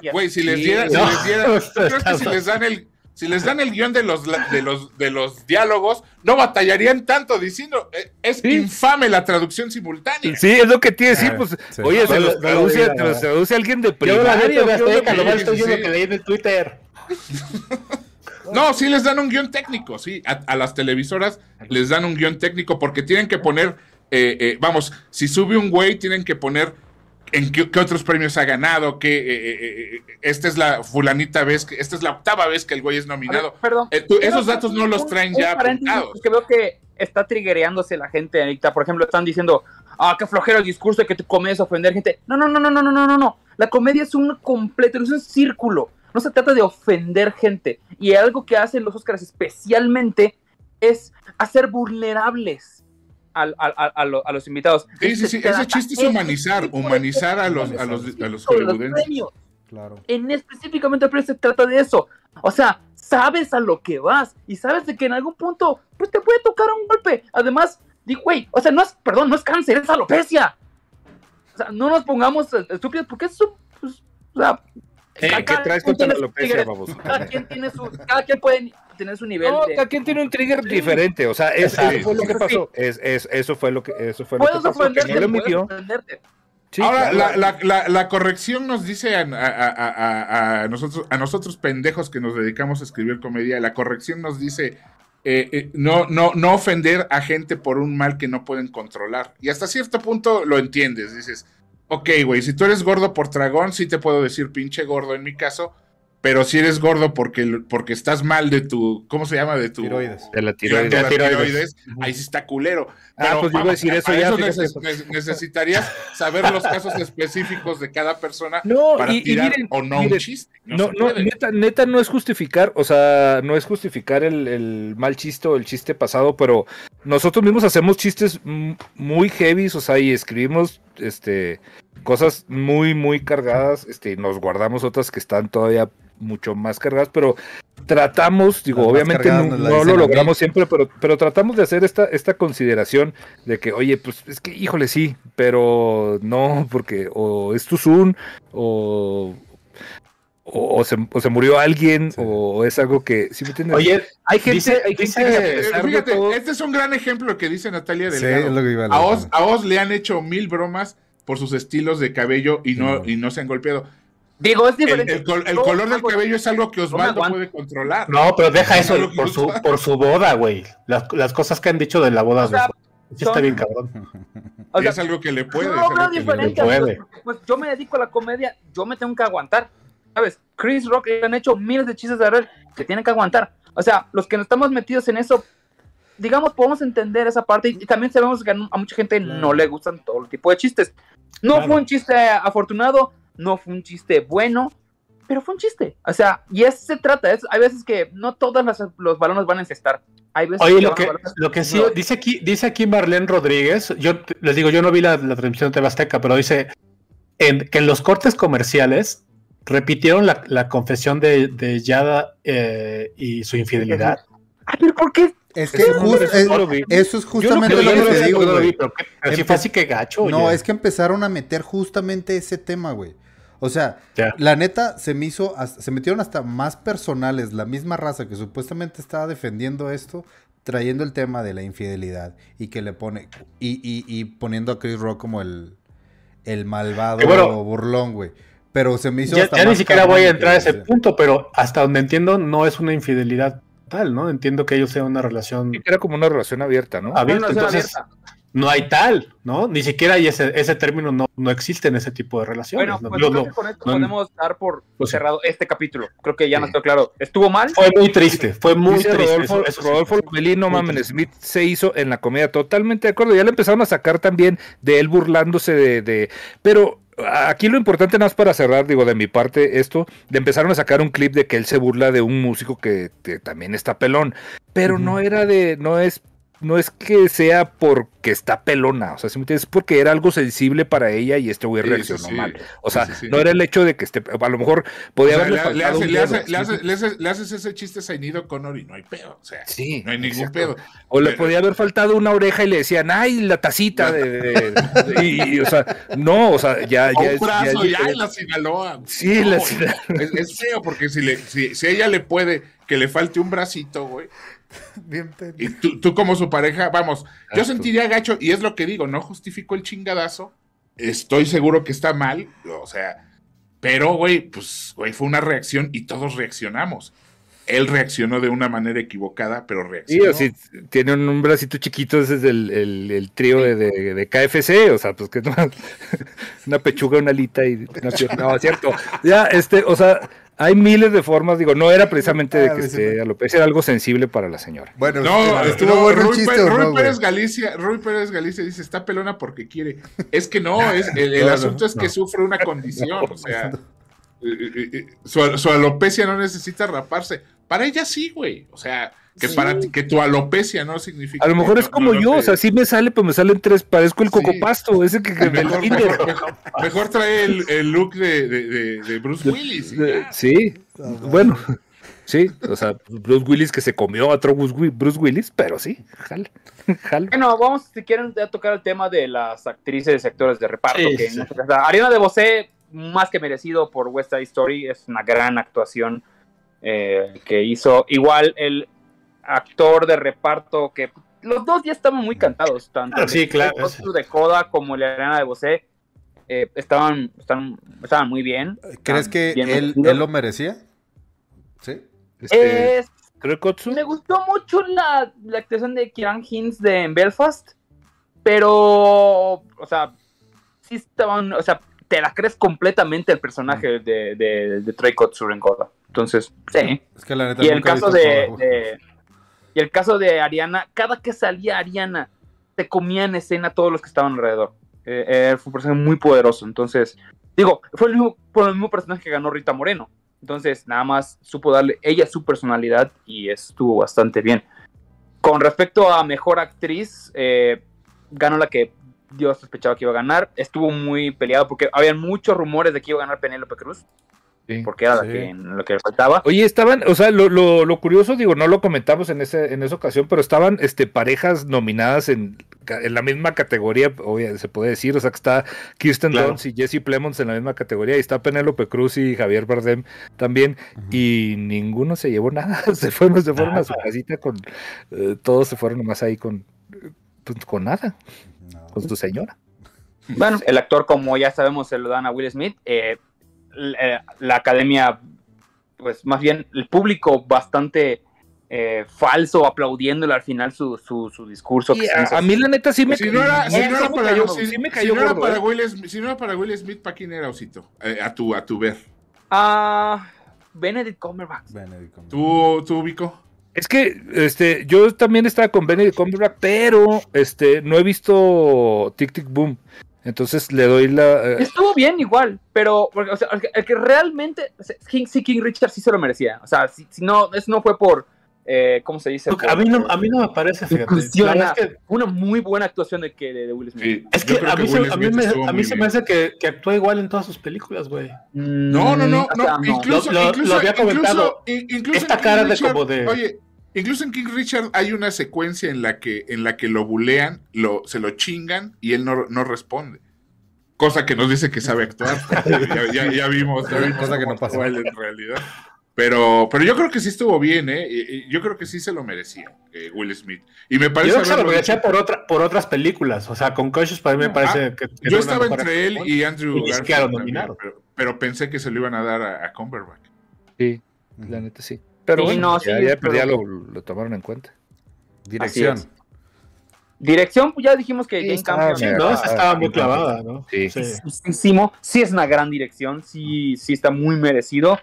les Sí, diera, si no. les diera, [LAUGHS] yo creo que si les dan el, si les dan el guion de los, la- de los, de los diálogos, no batallarían tanto diciendo, eh, es Sí. infame la traducción simultánea. Sí, es lo que tiene que decir, Ah, pues, sí. oye, No se lo- los no lo traduce, diga. te los traduce alguien de Yo la primaria. vi en ¿o qué onda? Azteca, nomás Sí, estoy viendo sí. que leí en el Twitter. No, sí les dan un guion técnico, sí. A, a las televisoras les dan un guion técnico porque tienen que poner, eh, eh, vamos, si sube un güey, tienen que poner en qué, otros premios ha ganado, que eh, eh, eh, esta es la fulanita vez, que, esta es la octava vez que el güey es nominado. Perdón. Esos datos no los traen ya un apuntados. Porque veo que está triggereándose la gente ahorita. Por ejemplo, están diciendo, ah, qué flojero el discurso de que te comes a ofender gente. No, no, no, no, no, no, no, no. La comedia es un completo, es un círculo. No se trata de ofender gente. Y algo que hacen los Oscars especialmente es hacer vulnerables al- al- al- a, lo- a los invitados. Sí, sí, sí, ese chiste es humanizar, humanizar a los, a los, a los de los hollywoodenses. premios. Claro. En específicamente pero se trata de eso. O sea, sabes a lo que vas y sabes de que en algún punto pues te puede tocar un golpe. Además, digo, güey, o sea, no es, perdón, no es cáncer, es alopecia. O sea, no nos pongamos estúpidos porque es un, pues, o sea, ¿Qué, cada qué quien traes contra la alopecia, baboso? Cada quien tiene su, cada quien puede tener su nivel No, de. cada quien tiene un trigger diferente, o sea, es- eso fue lo que Sí. pasó, es, es- eso fue lo que, eso fue lo que Puedes pasó, que ofenderte, no le. Sí, Ahora, claro. la, la- la- la corrección nos dice a, a- a- a- a nosotros, a nosotros pendejos que nos dedicamos a escribir comedia, la corrección nos dice eh, eh, no, no, no ofender a gente por un mal que no pueden controlar. Y hasta cierto punto lo entiendes, dices, ok, güey, si tú eres gordo por tragón, sí te puedo decir pinche gordo en mi caso, pero si eres gordo porque, porque estás mal de tu, ¿cómo se llama? De tu... Tiroides. de la de tiroides. la tiroides. tiroides, ahí sí está culero. Ah, Pero, pues yo iba a decir eso ya, eso neces- necesitarías saber los casos específicos de cada persona No, para y, y tirar miren, o no un chiste. No, No, neta, neta no es justificar, o sea, no es justificar el, el mal chiste o el chiste pasado, pero nosotros mismos hacemos chistes muy heavies, o sea, y escribimos este cosas muy, muy cargadas, este, nos guardamos otras que están todavía mucho más cargadas, pero tratamos, digo, Las obviamente no, lo logramos siempre, pero, pero tratamos de hacer esta, esta consideración de que, oye, pues es que, híjole, sí, pero no, porque o es tu Zoom, o, o, o se, o se murió alguien, Sí. o es algo que, ¿sí me entiendes? Oye, hay gente, dice- hay gente dice- que Fíjate, todo- este es un gran ejemplo que dice Natalia Sí, Delgado. es lo que iba a a. Oz, a Oz le han hecho mil bromas por sus estilos de cabello y no, y no se han golpeado. Digo, es El, diferente. el col- el Yo color del cabello es algo que Osvaldo puede controlar. No, pero deja eso No por su, por su boda, güey. Las, las cosas que han dicho de la boda. O sea, de- sí está bien, cabrón. [LAUGHS] o sea, es algo que le puede. Que le- diferente, puede. porque, pues yo me dedico a la comedia, yo me tengo que aguantar. ¿Sabes? Chris Rock le han hecho miles de chistes de red que tienen que aguantar. O sea, los que no estamos metidos en eso, digamos, podemos entender esa parte y, y también sabemos que a a mucha gente no le gustan todo el tipo de chistes. No Claro. fue un chiste afortunado, no fue un chiste bueno, pero fue un chiste. O sea, y eso se trata. Es, hay veces que no todos los, los balones van a encestar. Hay veces Oye, lo que, a balones- lo que sí, no. dice aquí, dice aquí Marlene Rodríguez, yo les digo, yo no vi la, la transmisión de TV Azteca, pero dice en, que en los cortes comerciales repitieron la, la confesión de, de Yada eh, y su infidelidad. Ay, pero ¿por qué? Es que Eso es- eso es justamente lo que lo te digo, güey. pero, que- pero sí fue así que gacho. No, oye. es que empezaron a meter justamente ese tema, güey. O sea, la neta se me hizo, se metieron hasta más personales, la misma raza que supuestamente estaba defendiendo esto, trayendo el tema de la infidelidad y que le pone, y, y- y poniendo a Chris Rock como el, el malvado bueno, burlón, güey. Pero se me hizo ya, hasta ya ni siquiera voy a entrar a ese punto, pero hasta donde entiendo no es una infidelidad tal, ¿no? Entiendo que ellos sean una relación Era como una relación abierta, ¿no? abierta, entonces abierta. no hay tal, ¿no? Ni siquiera hay ese, ese término, no, no existe en ese tipo de relaciones. Bueno, ¿no? pues Lo- creo que con esto no- podemos dar por Pues cerrado este capítulo. Creo que ya Sí. nos quedó claro. ¿Estuvo mal? Fue muy triste, fue muy Dice triste. Rodolfo, eso- eso sí. No Muy mames, triste. Smith se hizo en la comedia, totalmente de acuerdo. Ya le empezaron a sacar también de él burlándose de, de- Pero aquí lo importante, nada más para cerrar, digo, de mi parte, esto, le empezaron a sacar un clip de que él se burla de un músico que, que también está pelón. Pero no era de, no es, no es que sea porque está pelona, o sea, si me entiendes, es porque era algo sensible para ella y este güey Sí, reaccionó sí, mal. O sea, sí, no era el hecho de que esté, a lo mejor podía haberle le, le haces ese chiste Sainido Connor y no hay pedo. O sea, Sí, no hay ningún exacto. pedo. O le podía haber faltado una oreja y le decían, ay, la tacita de... de- de- y, y, o sea, no, o sea, ya, ya un brazo, ya en la Sinaloa. Sí, No, la. Sinaloa. Es, es feo porque si, le, si, si ella le puede que le falte un bracito, güey. [LAUGHS] Bien. Y tú, tú como su pareja, vamos, yo Exacto. sentiría gacho, y es lo que digo, no justifico el chingadazo. Estoy seguro que está mal, o sea, pero, güey, pues, güey, fue una reacción y todos reaccionamos. Él reaccionó de una manera equivocada, pero Sí, reaccionó. o si tiene un, un bracito chiquito, ese es el, el, el trío de, de, de KFC, o sea, pues que no, [LAUGHS] una pechuga, una alita y una pierna. No, es cierto. Ya, este, o sea, hay miles de formas, digo, no era precisamente de que esté alopecia, era algo sensible para la señora. Bueno, No, estuvo no, bueno Rui, chiste Pérez, no, Rui? Pérez Galicia, Rui Pérez Galicia dice, está pelona porque quiere. Es que no, [LAUGHS] es, el, el No, no, asunto es que no. sufre una condición, [LAUGHS] o sea, su, su alopecia no necesita raparse. Para ella sí, güey. O sea, que para ti, que tu alopecia no significa. A lo mejor es no- como no- no yo, te- o sea, sí me sale, pero me salen tres, parezco el Sí. cocopasto, ese que, Mejor, kinder. mejor, mejor- mejor trae el, el look de, de- de- de Bruce Willis. Sí, bueno, [LAUGHS] sí, o sea, Bruce Willis que se comió a otro Bruce Wi- Bruce Willis, pero sí, jala. [LAUGHS] Bueno, vamos, si quieren, ya tocar el tema de las actrices y actores de reparto. Sí, que sí. no- o sea, Ariana de Bosé, más que merecido por West Side Story, es una gran actuación eh, que hizo. Igual el actor de reparto que los dos ya estaban muy cantados, tanto Ah, sí, el claro. De Coda como el Ariana de Bosé. eh, estaban, estaban, estaban muy bien. ¿Crees que bien él, él lo merecía? Sí. Este, Es-. Me gustó mucho la, la actuación de Kieran Hines de en Belfast, pero, o sea, sí estaban, o sea, te la crees completamente el personaje de, de, de Trey Kotsur en Coda. Entonces, sí. Es que la neta Y el caso de- y el caso de Ariana, cada que salía Ariana, te comía en escena todos los que estaban alrededor. Eh, eh, fue un personaje muy poderoso. Entonces, digo, fue el mismo, fue el mismo personaje que ganó Rita Moreno. Entonces, nada más supo darle ella su personalidad y estuvo bastante bien. Con respecto a mejor actriz, eh, ganó la que Dios sospechaba que iba a ganar. Estuvo muy peleado porque había muchos rumores de que iba a ganar Penélope Cruz, Sí. porque era Sí. la que, lo que le faltaba. Oye, estaban, o sea, lo, lo, lo curioso, digo, no lo comentamos en, ese, en esa ocasión, pero estaban este, parejas nominadas en, en la misma categoría, obvio, se puede decir, o sea, que está Kirsten Claro. Dunst y Jesse Plemons en la misma categoría, y está Penélope Cruz y Javier Bardem también, y ninguno se llevó nada, [LAUGHS] se fueron, se fueron a su casita con, eh, todos se fueron nomás ahí con, pues, con nada, No. con su señora. Bueno, el actor, como ya sabemos, se lo dan a Will Smith. eh, eh, la academia, pues más bien el público bastante eh, falso, aplaudiéndole al final su, su, su discurso. que hizo- a, a mí la neta sí me Si no era, si sí no era me para, cayó- si- sí me si no era gordo, para ¿eh? Will Smith, si no era para Will Smith, ¿para quién era Osito? Eh, a tu, a tu ver. Ah, Benedict Cumberbatch. Benedict Cumberbatch. ¿Tú, tú Vico? Es que este, yo también estaba con Benedict Cumberbatch, pero este, no he visto Tic Tic Boom. Entonces le doy la. eh, Estuvo bien igual, pero porque, o sea, el, que, el que realmente. o sea, King, sí, King Richard sí se lo merecía. O sea, si, si no, eso no fue por. eh, ¿Cómo se dice? A mí no, a mí no me parece, fíjate. Verdad es que, Una muy buena actuación de, que, de, de Will Smith. Sí, es que a mí, se, a mí, me- a mí se me hace que, que actúa igual en todas sus películas, güey. No, no, no, Mm, o no, incluso, Lo- lo- incluso, lo había comentado. incluso Esta cara de como de- Oye, incluso en King Richard hay una secuencia en la que, en la que lo bulean, lo, se lo chingan y él no, no responde. Cosa que nos dice que sabe actuar. [LAUGHS] ya, ya- ya vimos, ya vimos Cosa que no pasó. en realidad. Pero, pero yo creo que sí estuvo bien, ¿eh? Yo creo que sí se lo merecía eh, Will Smith. Y me Yo parece creo que se lo merecía por, otra, por otras películas. O sea, con Conscious para mí me Ah, parece que. que Yo estaba entre él y Andrew Y Garfield también, pero, pero pensé que se lo iban a dar a, a Cumberbatch. Sí, la neta sí. Pero Sí, bueno, no, ya, sí, ya, pero- ya lo, lo tomaron en cuenta. Dirección. Dirección, pues ya dijimos que estaba Campion. Sí, no, Ah, esa estaba muy sí, clavada, ¿no? Sí. Sí es una gran dirección, sí, sí está muy merecido.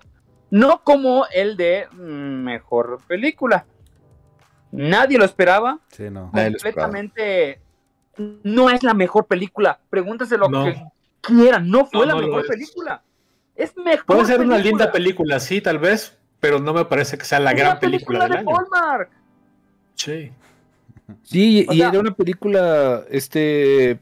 No como el de mm, mejor película. Nadie lo esperaba. Sí, no. Lo esperaba. Completamente no es la mejor película. Pregúntese lo No. que quieran. No fue No, la no mejor película. Es mejor. Puede ser una película. linda película, sí, tal vez, pero no me parece que sea la gran película, del de año. Hallmark. Sí. Sí, O y sea- era una película, este,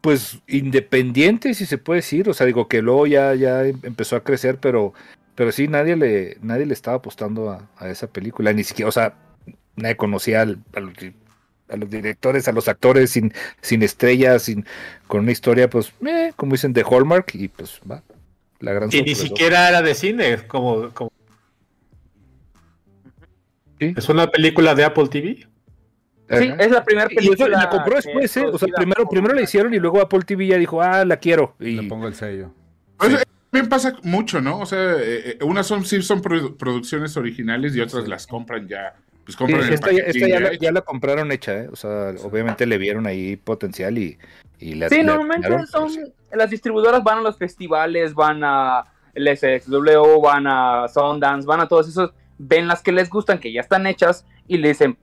pues independiente, si se puede decir. O sea, digo que luego ya, ya em- empezó a crecer, pero, pero sí, nadie le, nadie le estaba apostando a, a esa película. Ni siquiera, o sea, nadie conocía al- a, los, di- a los directores, a los actores sin, sin estrellas, sin, con una historia, pues, eh, como dicen, de Hallmark, y pues va. La gran Y ni siquiera era de cine, como, como- Sí. es una película de Apple TV. Sí, Ajá. es la primera Y película. la compró después, ¿eh? O sea, primero, primero la hicieron y luego Apple TV ya dijo, ah, la quiero. Y Le pongo el sello. Pues, eh, También pasa mucho, ¿no? O sea, eh, eh, unas son, sí son produ- producciones originales y otras Sí. las compran ya. Pues Sí, compran el esta, ya, esta ya ya la, hecho. ya la compraron hecha, ¿eh? O sea, obviamente le vieron ahí potencial y, y la Sí, normalmente son. sí. Las distribuidoras van a los festivales, van a el SXW, van a Sundance, van a todos esos. Ven las que les gustan, que ya están hechas, y le dicen: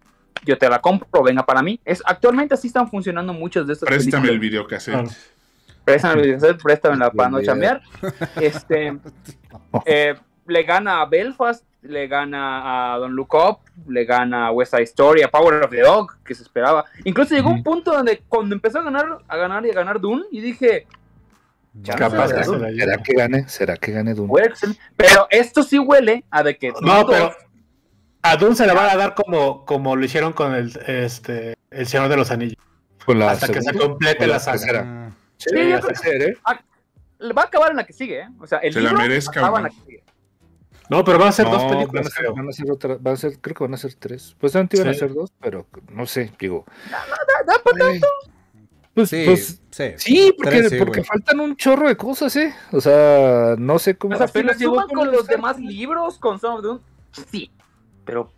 Yo te la compro, venga para mí. Es, actualmente así están funcionando muchas de estas Préstame el películas. videocassette. Claro. Préstame el videocassette, préstamela para no chambear. [LAUGHS] Este, [LAUGHS] eh, le gana a Belfast, le gana a Don Look Up, le gana a West Side Story, a Power of the Dog, que se esperaba. Incluso llegó un punto donde cuando empezó a ganar, a ganar y a ganar Dune, y dije, Capaz sé, que ¿no? se la lleva. ¿Será que gane? ¿Será que gane Dune? Pero esto sí huele a de que No, Dune pero a Dune se la van a dar como, como lo hicieron con el, este, el Señor de los Anillos. Con la hasta que se complete la saga. tercera. Mm, Sí, Sí, yo puede ser, ¿eh? le va a acabar en la que sigue, ¿eh? O sea, el Se la libro merezca acaba en no. la que sigue. No, pero van a ser dos No, películas, van a ser, creo. van a ser otra, van a ser, creo que van a ser tres. Pues antes iban a ser dos, pero no sé, digo. Da- da para eh, Pues, Sí, pues, sí. sí, porque, Tres, sí, porque faltan un chorro de cosas, ¿eh? O sea, no sé cómo. O sea, si lo apenas llegó suman con los demás libros, con Son of Dune, sí. Pero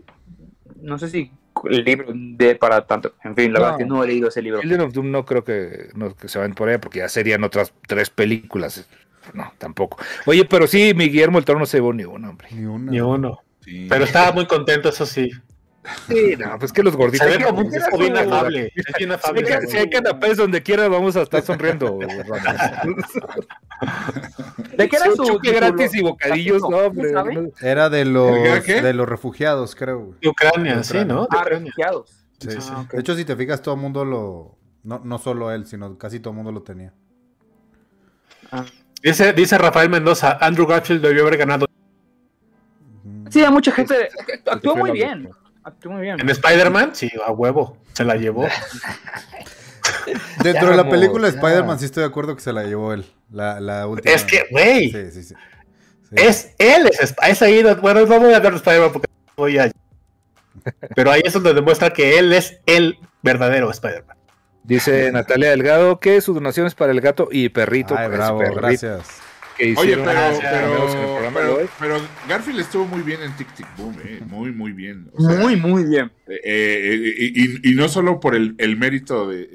no sé si el libro de para tanto. En fin, la No. verdad es que no he leído ese libro. Children of Doom no creo que, no, que se vayan por allá porque ya serían otras tres películas. No, tampoco. Oye, pero sí, mi Guillermo el Toro no se llevó ni uno, hombre. Ni una. Ni uno. Sí. Pero estaba muy contento, eso sí. Sí, no, pues que los gorditos. Se ve como un tipo bien afable. Es bien Si hay, si hay canapés donde quiera, vamos a estar sonriendo. [LAUGHS] ¿De qué era su Chuque gratis y bocadillos, no, hombre. Era de los, de los refugiados, creo. De Ucrania, sí, ¿no? De Ah, refugiados. Sí. Ah, ok. De hecho, si te fijas, todo el mundo lo. No, no solo él, sino casi todo el mundo lo tenía. Ah. Dice, dice Rafael Mendoza, Andrew Garfield debió haber ganado. Sí, a mucha gente. Actuó muy bien. Actuó muy bien. en Spider-Man. Sí, a huevo. Se la llevó. [LAUGHS] Dentro Ya, de la vamos, película de. Spider-Man sí estoy de acuerdo que se la llevó él. La, la última. es que, güey, Sí, sí, sí. Sí. es él. Es, es ahí. Bueno, no voy a hablar de Spider-Man porque voy a. Pero ahí es donde demuestra que él es el verdadero Spider-Man. Dice Natalia Delgado que su donación es para el gato y perrito. Ay, bravo, perrito gracias. Que Oye, pero, pero, cameos en el programa de pero, hoy. pero Garfield estuvo muy bien en Tic Tic Boom, eh, muy, muy bien. O sea, Muy, muy bien. eh, eh, y, y- y no solo por el, el mérito de,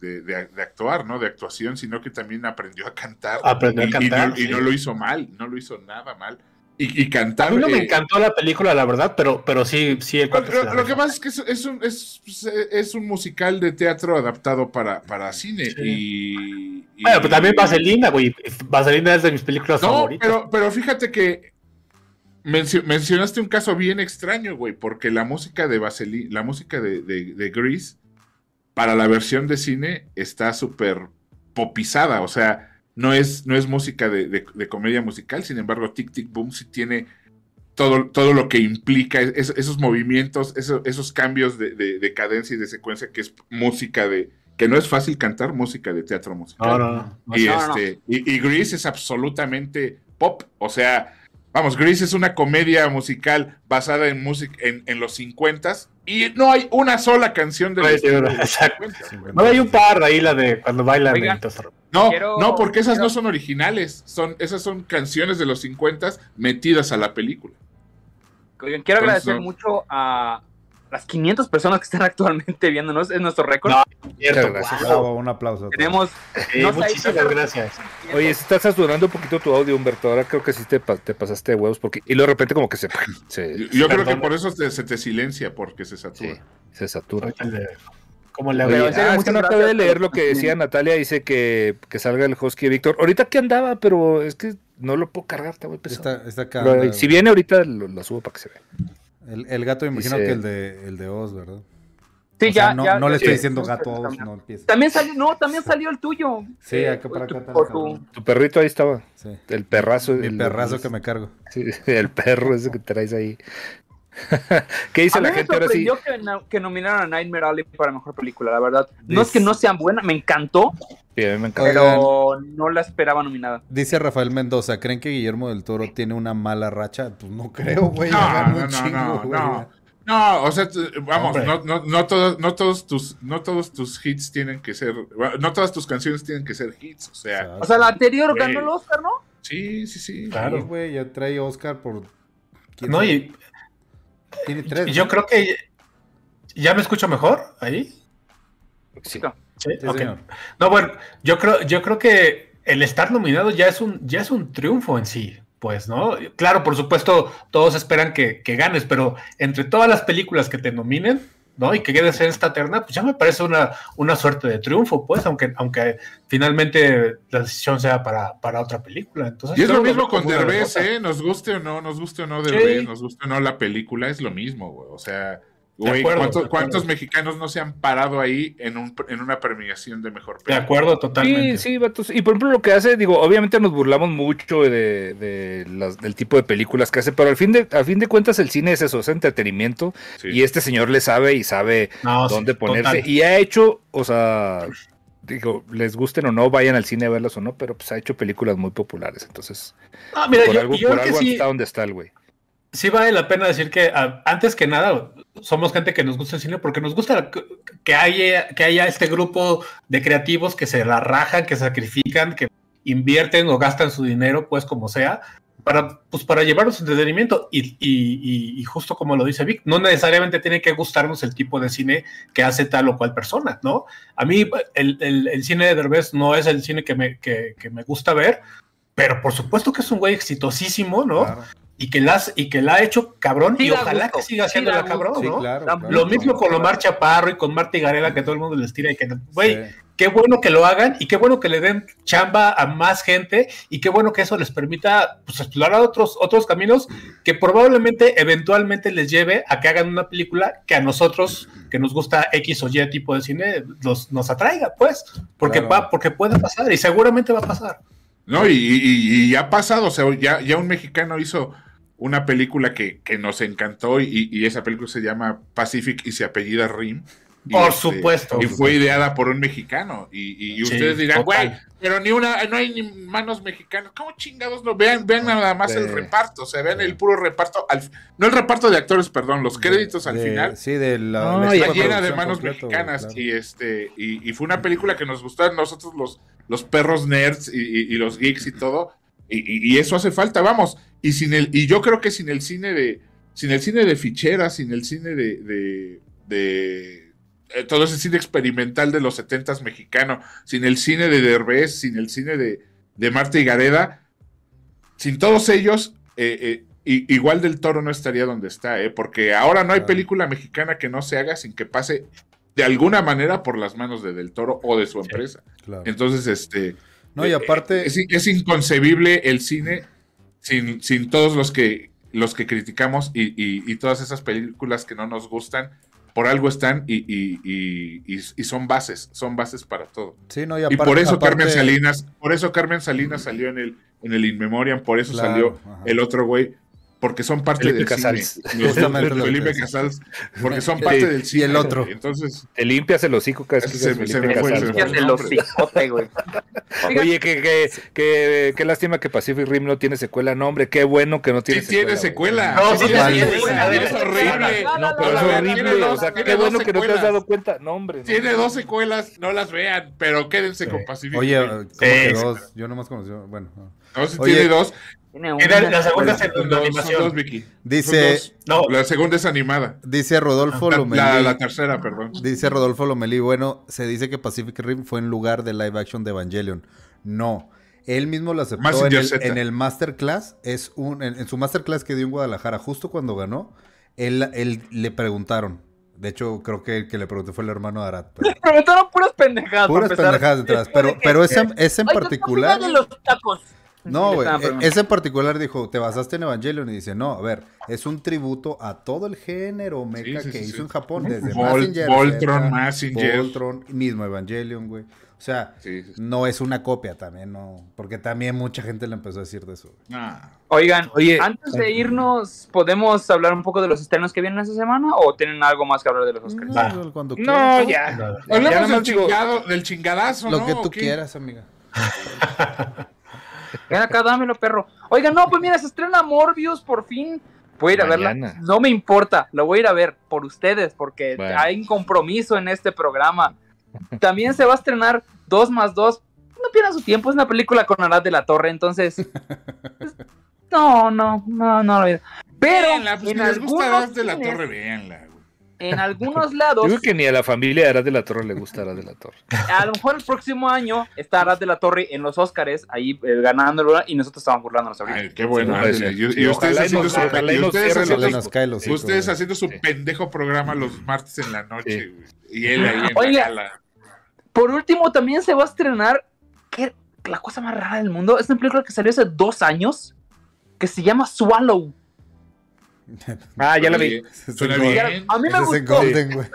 de- de- de actuar, ¿no? De actuación, sino que también aprendió a cantar. Aprendió a y cantar, Y, no lo hizo mal, no lo hizo nada mal. Y, y cantar. A mí no me eh, encantó la película, la verdad, pero, pero sí, sí. el Lo, lo- que pasa es que es, es un, es, es un musical de teatro adaptado para, para cine. Y, y- Bueno, pero también Vaselina, güey. Vaselina es de mis películas No, favoritas. pero, pero fíjate que mencio- mencionaste un caso bien extraño, güey, porque la música de Vaselina, la música de, de, de Grease, para la versión de cine está súper popizada, o sea, no es, no es música de, de- de comedia musical, sin embargo, Tic Tic Boom sí tiene todo, todo lo que implica es- esos movimientos, eso- esos cambios de, de- de cadencia y de secuencia, que es música de, que no es fácil cantar, música de teatro musical. No, no, no. Y, No, no, este, y, y Grease es absolutamente pop. O sea, vamos, Grease es una comedia musical basada en música en, en los 50 y no hay una sola canción de No hay los, de los exacto. 50. No hay un par ahí, la de cuando bailan. Oigan. No, Quiero- no, porque esas quiero- no son originales. Son, esas son canciones de los 50 metidas a la película. Oigan, quiero Entonces, agradecer no. mucho a las 500 personas que están [LAUGHS] actualmente viéndonos. Es nuestro récord. No, Cierto, gracias. wow. Bravo, un aplauso. Tenemos. Sé, muchísimas gracias. Oye, si estás saturando un poquito tu audio, Humberto. Ahora creo que sí te, te pasaste de huevos. porque Y luego de repente, como que se, [LAUGHS] se, Yo, yo creo que por eso te- se te silencia, porque se satura. sí, se satura. ¿Cómo le Oye, ah, es muchas que no acabé de leer lo que decía Natalia. Dice que, que salga el husky de Víctor. Ahorita que andaba, pero es que no lo puedo cargar, está muy pesado. Está, está acá. Pero, si viene ahorita, lo, lo subo para que se vea. El, el gato, me imagino Dice- que el de, el de Oz, ¿verdad? Sí, O sea, ya, no, ya- no le estoy sí. diciendo gato a Oz, no empieza. También salió, no, también salió el tuyo. Sí, Eh, acá para acá tu- tu-. Tu perrito ahí estaba. Sí. El perrazo. Mi el- perrazo el- que me cargo. sí, [LAUGHS] el perro ese que traes ahí. [LAUGHS] ¿Qué dice A mí la me gente ahora sí? que, que nominaron a Nightmare Alley para mejor película, la verdad. No es que no sean buenas, me encantó, Sí, a mí me encanta. pero no la esperaba nominada. Dice Rafael Mendoza, ¿creen que Guillermo del Toro tiene una mala racha? Pues no creo, güey. No, no, no, chingo, no, no. No, o sea, vamos, no, no, no, todos, no, todos tus, no todos tus hits tienen que ser, no todas tus canciones tienen que ser hits, o sea, O sea, la anterior Güey. ganó el Oscar, ¿no? sí, sí, sí. Claro. Sí, güey, ya trae Oscar por... ¿quién No, sabe? y Tiene tres. y yo ¿no? creo que. ¿Ya me escucho mejor ahí? Sí. Sí, Sí, ok. señor. No, bueno, yo creo, yo creo que el estar nominado ya es un, ya es un triunfo en sí, pues, ¿no? Claro, por supuesto, todos esperan que, que ganes, pero entre todas las películas que te nominen, ¿no? Y que quedes en esta terna, pues ya me parece una, una suerte de triunfo, pues, aunque, aunque finalmente la decisión sea para, para otra película. Entonces, Y es yo lo mismo con Derbez. ¿eh? Nos guste o no, nos guste o no Sí. Derbez, nos guste o no la película, es lo mismo, güey. O sea, güey, acuerdo, ¿cuántos, de mexicanos no se han parado ahí en, un, en una premiación de mejor De película? acuerdo, totalmente. Sí, sí, vatos. Y por ejemplo, lo que hace, digo, obviamente nos burlamos mucho de, de las- del tipo de películas que hace, pero al fin de, al fin de cuentas el cine es eso, es entretenimiento. Sí. Y este señor le sabe y sabe No, sí, dónde ponerse. total. Y ha hecho, o sea, digo, les gusten o no, vayan al cine a verlas o no, pero pues ha hecho películas muy populares. Entonces, Ah, mira, por yo, algo, yo por creo que algo sí, está donde está el güey. Sí vale la pena decir que ah, antes que nada somos gente que nos gusta el cine porque nos gusta que- haya, que haya este grupo de creativos que se la rajan, que sacrifican, que invierten o gastan su dinero, pues como sea, para, pues, para llevarnos entretenimiento. Y, y- y- y justo como lo dice Vic, no necesariamente tiene que gustarnos el tipo de cine que hace tal o cual persona, ¿no? A mí el, el- cine de Derbez no es el cine que me, que- me gusta ver, pero por supuesto que es un güey exitosísimo, ¿no? Y que la, has- y que la ha hecho cabrón Sí y ojalá gusto, que siga sí haciendo da la cabrón, Sí, ¿no? claro, Lo claro. Lo mismo con Omar Chaparro y con Marta y Garela que todo el mundo les tira y que, güey, Sí. qué bueno que lo hagan y qué bueno que le den chamba a más gente y qué bueno que eso les permita pues, explorar otros, otros caminos que probablemente eventualmente les lleve a que hagan una película que a nosotros, que nos gusta X o Y tipo de cine, los, nos atraiga, pues, porque, Claro. va, porque puede pasar y seguramente va a pasar. No, y, y- y ya ha pasado, o sea, ya, ya un mexicano hizo una película que, que nos encantó y, y esa película se llama Pacific y se apellida Rim. Y, Por este, supuesto. Y fue ideada por un mexicano. Y, y- Sí, ustedes dirán, güey, pero ni una, no hay ni manos mexicanas. ¿Cómo chingados no? Vean, vean nada más el reparto, o sea, vean el puro reparto, al- no el reparto de actores, perdón, los créditos al De- final. Sí, de la. No, la y Está llena de manos completo, mexicanas claro. y este y, y fue una película que nos gustó a nosotros los, los perros nerds y, y- y los geeks y todo y, y- y eso hace falta vamos y sin el y yo creo que sin el cine de sin el cine de ficheras sin el cine de de, de, eh, todo ese cine experimental de los setentas mexicano sin el cine de Derbez sin el cine de, de Marta y Gareda sin todos ellos eh, eh, igual del Toro no estaría donde está, ¿eh? porque ahora no hay película mexicana que no se haga sin que pase de alguna manera por las manos de Del Toro o de su empresa. Claro. Entonces, este... No, y eh, aparte, Es, es inconcebible el cine sin, sin todos los que, los que criticamos y, y- y todas esas películas que no nos gustan. Por algo están y, y- son bases, son bases para todo. sí, no, y Y aparte. por eso aparte- Carmen Salinas, por eso Carmen Salinas salió en el, en el In Memoriam, por eso Claro, salió ajá. el otro güey, porque son parte Felipe del Casals. cine. Justamente Felipe. Casals, porque son parte y del cine. el otro. Entonces, Te limpias el hocico que Se se Felipe me fue, Casals, se me güey. fue. Se Oye, que, que, que, qué lástima que Pacific Rim no tiene secuela. No, hombre, qué bueno que no tiene sí tiene güey. secuela. No, sí tiene tiene secuela, secuela. Es horrible. No, pero No, es no, horrible. tiene dos- o sea, tiene qué bueno que no te has dado cuenta. No, hombre. Tiene dos secuelas, no las vean, pero quédense con Pacific. Oye, Rim. ¿cómo que Sí. dos? Yo nomás conocí. Bueno. no. no, si oye, tiene dos. Tiene Era la segunda son animación. dos, Vicky. Dice, dos. No, La segunda es animada. dice Rodolfo La, Lomelí. la- la tercera, perdón. Dice Rodolfo Lomelí, bueno, se dice que Pacific Rim fue en lugar de live action de Evangelion. No. Él mismo lo aceptó en el, en el masterclass. Es un, en, en su masterclass que dio en Guadalajara, justo cuando ganó, él, él le preguntaron. De hecho, creo que el que le preguntó fue el hermano de Arad. pero- Preguntaron puras pendejadas. puras pendejadas detrás. Pero, pero ese, ese en Oiga, ¿qué particular. opina de los tacos? No, güey. e-. Ese en particular dijo, te basaste en Evangelion y dice, no, a ver, es un tributo a todo el género mecha sí, que sí, hizo sí. en Japón, desde Vol- Mazinger Voltron, Z, Mazinger. Voltron, mismo Evangelion, güey. O sea, Sí, sí, sí. no es una copia también, no. Porque también mucha gente le empezó a decir de eso. güey. Ah. Oigan, Oye. antes de irnos, ¿podemos hablar un poco de los estrenos que vienen esta semana o tienen algo más que hablar de los Oscars? No, cuando No, ya. Hablamos del, chingado, del chingadazo, Lo ¿no? que ¿O tú quieras, amiga. [LAUGHS] [LAUGHS] Ven acá, dámelo, perro. Oigan, no, pues mira, se estrena Morbius por fin. Voy a ir a verla. No me importa, lo voy a ir a ver por ustedes, porque Bueno. hay un compromiso en este programa. También se va a estrenar 2 más 2. No pierdan su tiempo, es una película con Arad de la Torre, entonces. [LAUGHS] no, no, no, no. lo- Pero Véanla, pues, en, si les gusta Arad de la Torre, véanla. En [LAUGHS] algunos Yo lados, creo que ni a la familia de Arad de la Torre le gusta Arad de la Torre. [LAUGHS] a lo mejor el próximo año está Arad de la Torre en los Oscars, ahí eh, ganándolo, y nosotros estamos burlándonos ahorita. Ay, qué bueno. Sí. Y, ustedes y haciendo nos- su, ustedes haciendo ustedes haciendo pendejo programa los martes en la noche, Sí. Y él ahí en la gala. Por último, también se va a estrenar ¿qué? la cosa más rara del mundo. Es una película que salió hace dos años que se llama Swallow. Ah, ya la vi. Suena bien. A mí me gustó. Golden, güey.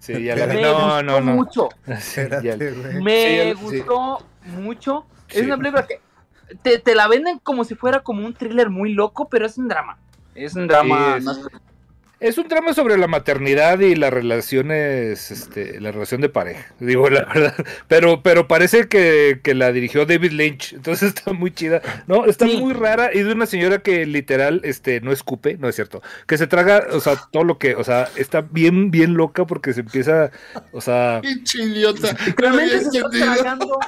Sí, ya la vi. Me No, gustó no, no. mucho. Espérate. Me Sí, sí. gustó mucho. Sí. Es una película que te, te la venden como si fuera como un thriller muy loco, pero es un drama. Es un drama. Sí, es- no- Es un drama sobre la maternidad y las relaciones, este, la relación de pareja, digo la verdad. Pero, pero parece que, que la dirigió David Lynch, entonces [LAUGHS] está muy chida. No, está Sí. muy rara y de una señora que literal, este, no escupe, no es cierto, que se traga, o sea, todo lo que, o sea, está bien, bien loca porque se empieza, o sea, Pinche idiota. [LAUGHS] Realmente se está tragando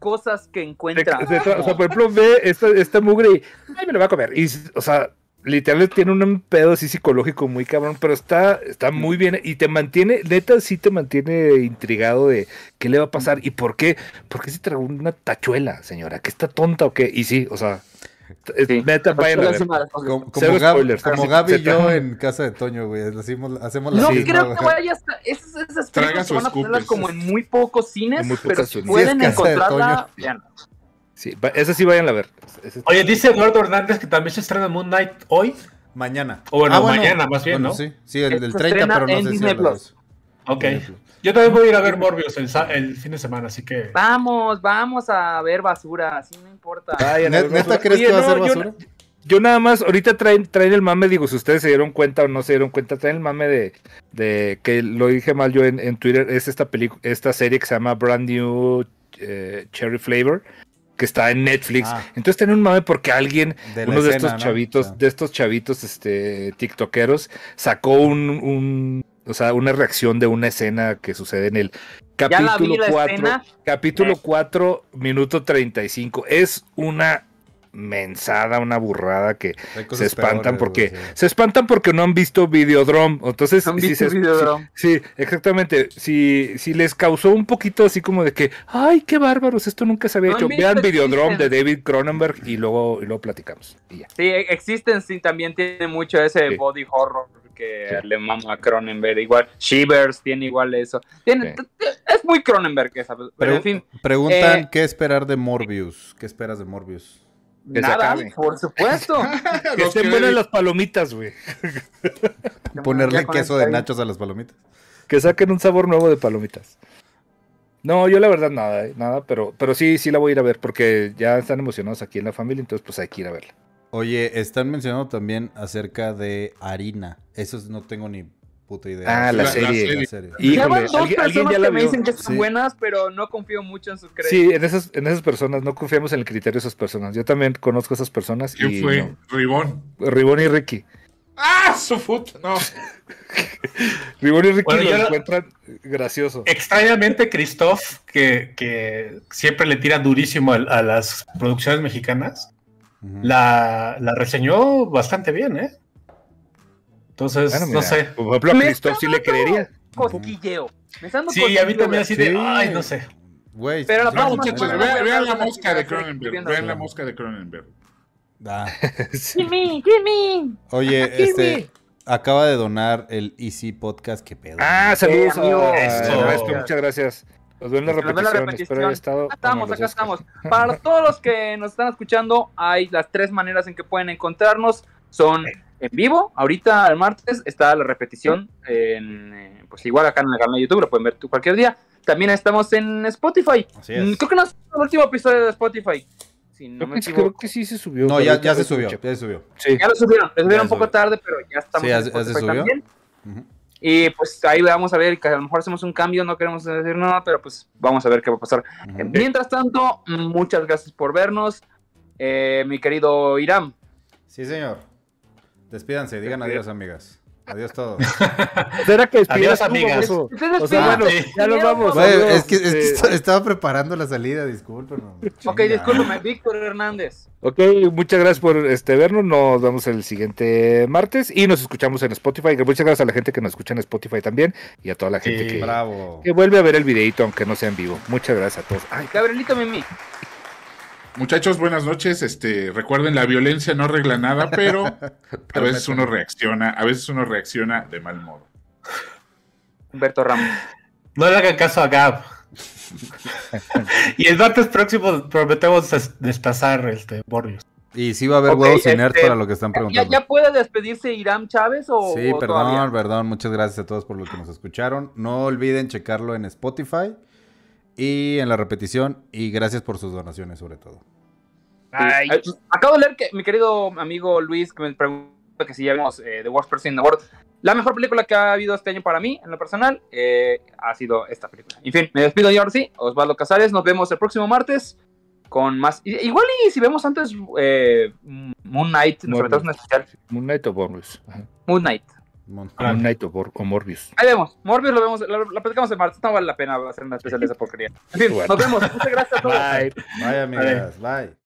cosas que se- encuentra. se tra- o sea, por ejemplo, ve esta, esta mugre y, ay, me lo va a comer. Y, o sea, literal tiene un pedo así psicológico muy cabrón, pero está, está muy bien y te mantiene, neta, sí te mantiene intrigado de qué le va a pasar y por qué, por qué se tragó una tachuela, señora, que está tonta o qué. Y sí, o sea, Sí. neta, vayan a ver. Como, como, Gab- como Gaby y yo en casa de Toño, güey. Hacemos, hacemos la No Sí, creo que vaya hasta esas, esas películas van a ponerlas como en muy pocos cines, muy pero si pueden Sí, encontrarla, vean. Sí, esa sí vayan a ver. Oye, dice Eduardo Hernández que también se estrena Moon Knight hoy. Mañana. O bueno, mañana más bien, bueno, ¿no? Sí, sí, el del 30, estrena pero no en sé si Disney a las Plus. 12. Ok. Yo también voy a ir a ver Morbius el, fin de semana, así que. Vamos, vamos a ver basura, así no importa. A ¿Net- ver ¿Neta basura. crees Oye, que va a no, ser yo- basura? Yo nada más, ahorita traen, traen el mame, digo, si ustedes se dieron cuenta o no se dieron cuenta, traen el mame de, de que lo dije mal yo en, en Twitter, es esta película, esta serie que se llama Brand New eh, Cherry Flavor, que está en Netflix. Ah. Entonces tienen un mame porque alguien, De uno de estos ¿no? chavitos, O sea. de estos chavitos, este, tiktokeros, sacó un, un, o sea, una reacción de una escena que sucede en el capítulo vi la 4. escena. Capítulo Eh. 4, minuto 35. Es una mensada, una burrada que se espantan peores, porque sí. se espantan porque no han visto Videodrome. Entonces, ¿Han si visto se- Videodrome? Sí, sí, exactamente. Si, si les causó un poquito así como de que, ay, qué bárbaros, esto nunca se había No hecho. Vean Videodrome de. David Cronenberg y luego, y luego platicamos. Y ya. Sí, existen, sí, también tiene mucho ese Sí. body horror que Sí. le mama a Cronenberg. Igual, Shivers tiene igual eso. Tiene, Sí. Es muy Cronenberg esa, pero en fin, Preguntan eh, qué esperar de Morbius. ¿Qué esperas de Morbius? Que nada, por supuesto. [LAUGHS] Que estén buenas las palomitas, güey. Ponerle queso eso de nachos a las palomitas. Que saquen un sabor nuevo de palomitas. No, yo la verdad nada, eh, nada, pero, pero sí, sí la voy a ir a ver porque ya están emocionados aquí en la familia, entonces pues hay que ir a verla. Oye, están mencionando también acerca de harina. Eso no tengo ni puta idea. Ah, la La- la serie. serie. serie. Híjole, Ya van dos alguien, alguien personas ya la que me dicen que Sí. buenas, pero no confío mucho en sus créditos. Sí, en esas, en esas personas, no confiamos en el criterio de esas personas. Yo también conozco a esas personas. ¿Quién y fue? no. Ribón. Ribón y Ricky. ¡Ah, su puta! No. [LAUGHS] Ribón y Ricky Bueno, lo encuentran gracioso. Extrañamente, Christoph, que, que siempre le tira durísimo a, a las producciones mexicanas, la, la reseñó bastante bien, ¿eh? Entonces, Bueno, no sé. Por ejemplo, a Christoph está sí le creería. Cosquilleo. Me están dando Sí, a mí cosquilleo, también así de, Sí. ay, no sé. Güey, Pero la No, muchachos, vean, la mosca de Cronenberg. Vean la mosca de Cronenberg. Ah. Sí. Jimmy, Jimmy. Oye, este acaba de donar el Easy Podcast, qué pedo. Ah, saludos amigo. muchas gracias. Nos la Nos ven la repetición, espero estado. Acá estamos, acá estamos. Para todos los que nos están escuchando, hay las tres maneras en que pueden encontrarnos. Son en vivo, ahorita el martes está la repetición, en, eh, pues igual acá en el canal de YouTube, lo pueden ver tú cualquier día. También estamos en Spotify. Así es. Mm, Creo que no es el último episodio de Spotify. Si no Creo me que, creo que sí se subió. No, ya, ya se lo subió, ya se subió. Sí. Ya lo subieron, lo subieron Ya un poco subió. tarde, pero ya estamos Sí, ya en se- ya se Spotify subió. también. Ujú. Y pues ahí vamos a ver, que a lo mejor hacemos un cambio, no queremos decir nada, pero pues vamos a ver qué va a pasar. Ujú. Eh, Mientras tanto, muchas gracias por vernos. Eh, mi querido Iram, Sí, señor. Despídanse, digan adiós, amigas. Adiós todos. [LAUGHS] Será que despidas Adiós, amigas. O sea, bueno, Sí. ya nos vamos. Es que, es que este, est- estaba preparando la salida, discúlpenme. Ok, discúlpame, Víctor Hernández. Ok, muchas gracias por este vernos. Nos vemos el siguiente martes y nos escuchamos en Spotify. Muchas gracias a la gente que nos escucha en Spotify también y a toda la gente Sí, que, Bravo. que vuelve a ver el videito, aunque no sea en vivo. Muchas gracias a todos. Ay, Gabrielito Mimi. Muchachos, buenas noches. Este, recuerden, la violencia no arregla nada, pero [LAUGHS] a veces uno reacciona, a veces uno reacciona de mal modo. Humberto Ramos. No le hagan caso a Gab. y el martes próximo prometemos des- despasar este Morbius. Y sí va a haber huevos y nerds este, para lo que están ¿Ya, preguntando. ya puede despedirse Iram Chávez o, Sí, o perdón, todavía? perdón. Muchas gracias a todos por lo que nos escucharon. No olviden checarlo en Spotify y en la repetición. Y gracias por sus donaciones, sobre todo. Ay. Eh, Acabo de leer que mi querido amigo Luis que me pregunta que si ya vimos eh, The Worst Person in the World. La mejor película que ha habido este año para mí, en lo personal, eh, ha sido esta película. En fin, me despido yo ahora sí, Osvaldo Casares. Nos vemos el próximo martes con más. Igual y si vemos antes eh, Moon Knight, nos aventamos especial. Moon Knight o. Ajá. Moon Knight. Mon-. Moon Knight o, Morbius. Ahí vemos. Morbius lo vemos, lo, lo platicamos el martes. No vale la pena hacer una especial de [LAUGHS] esa porquería. En fin, Bueno. nos vemos. Muchas gracias a todos. Bye. Bye, amigas. Bye.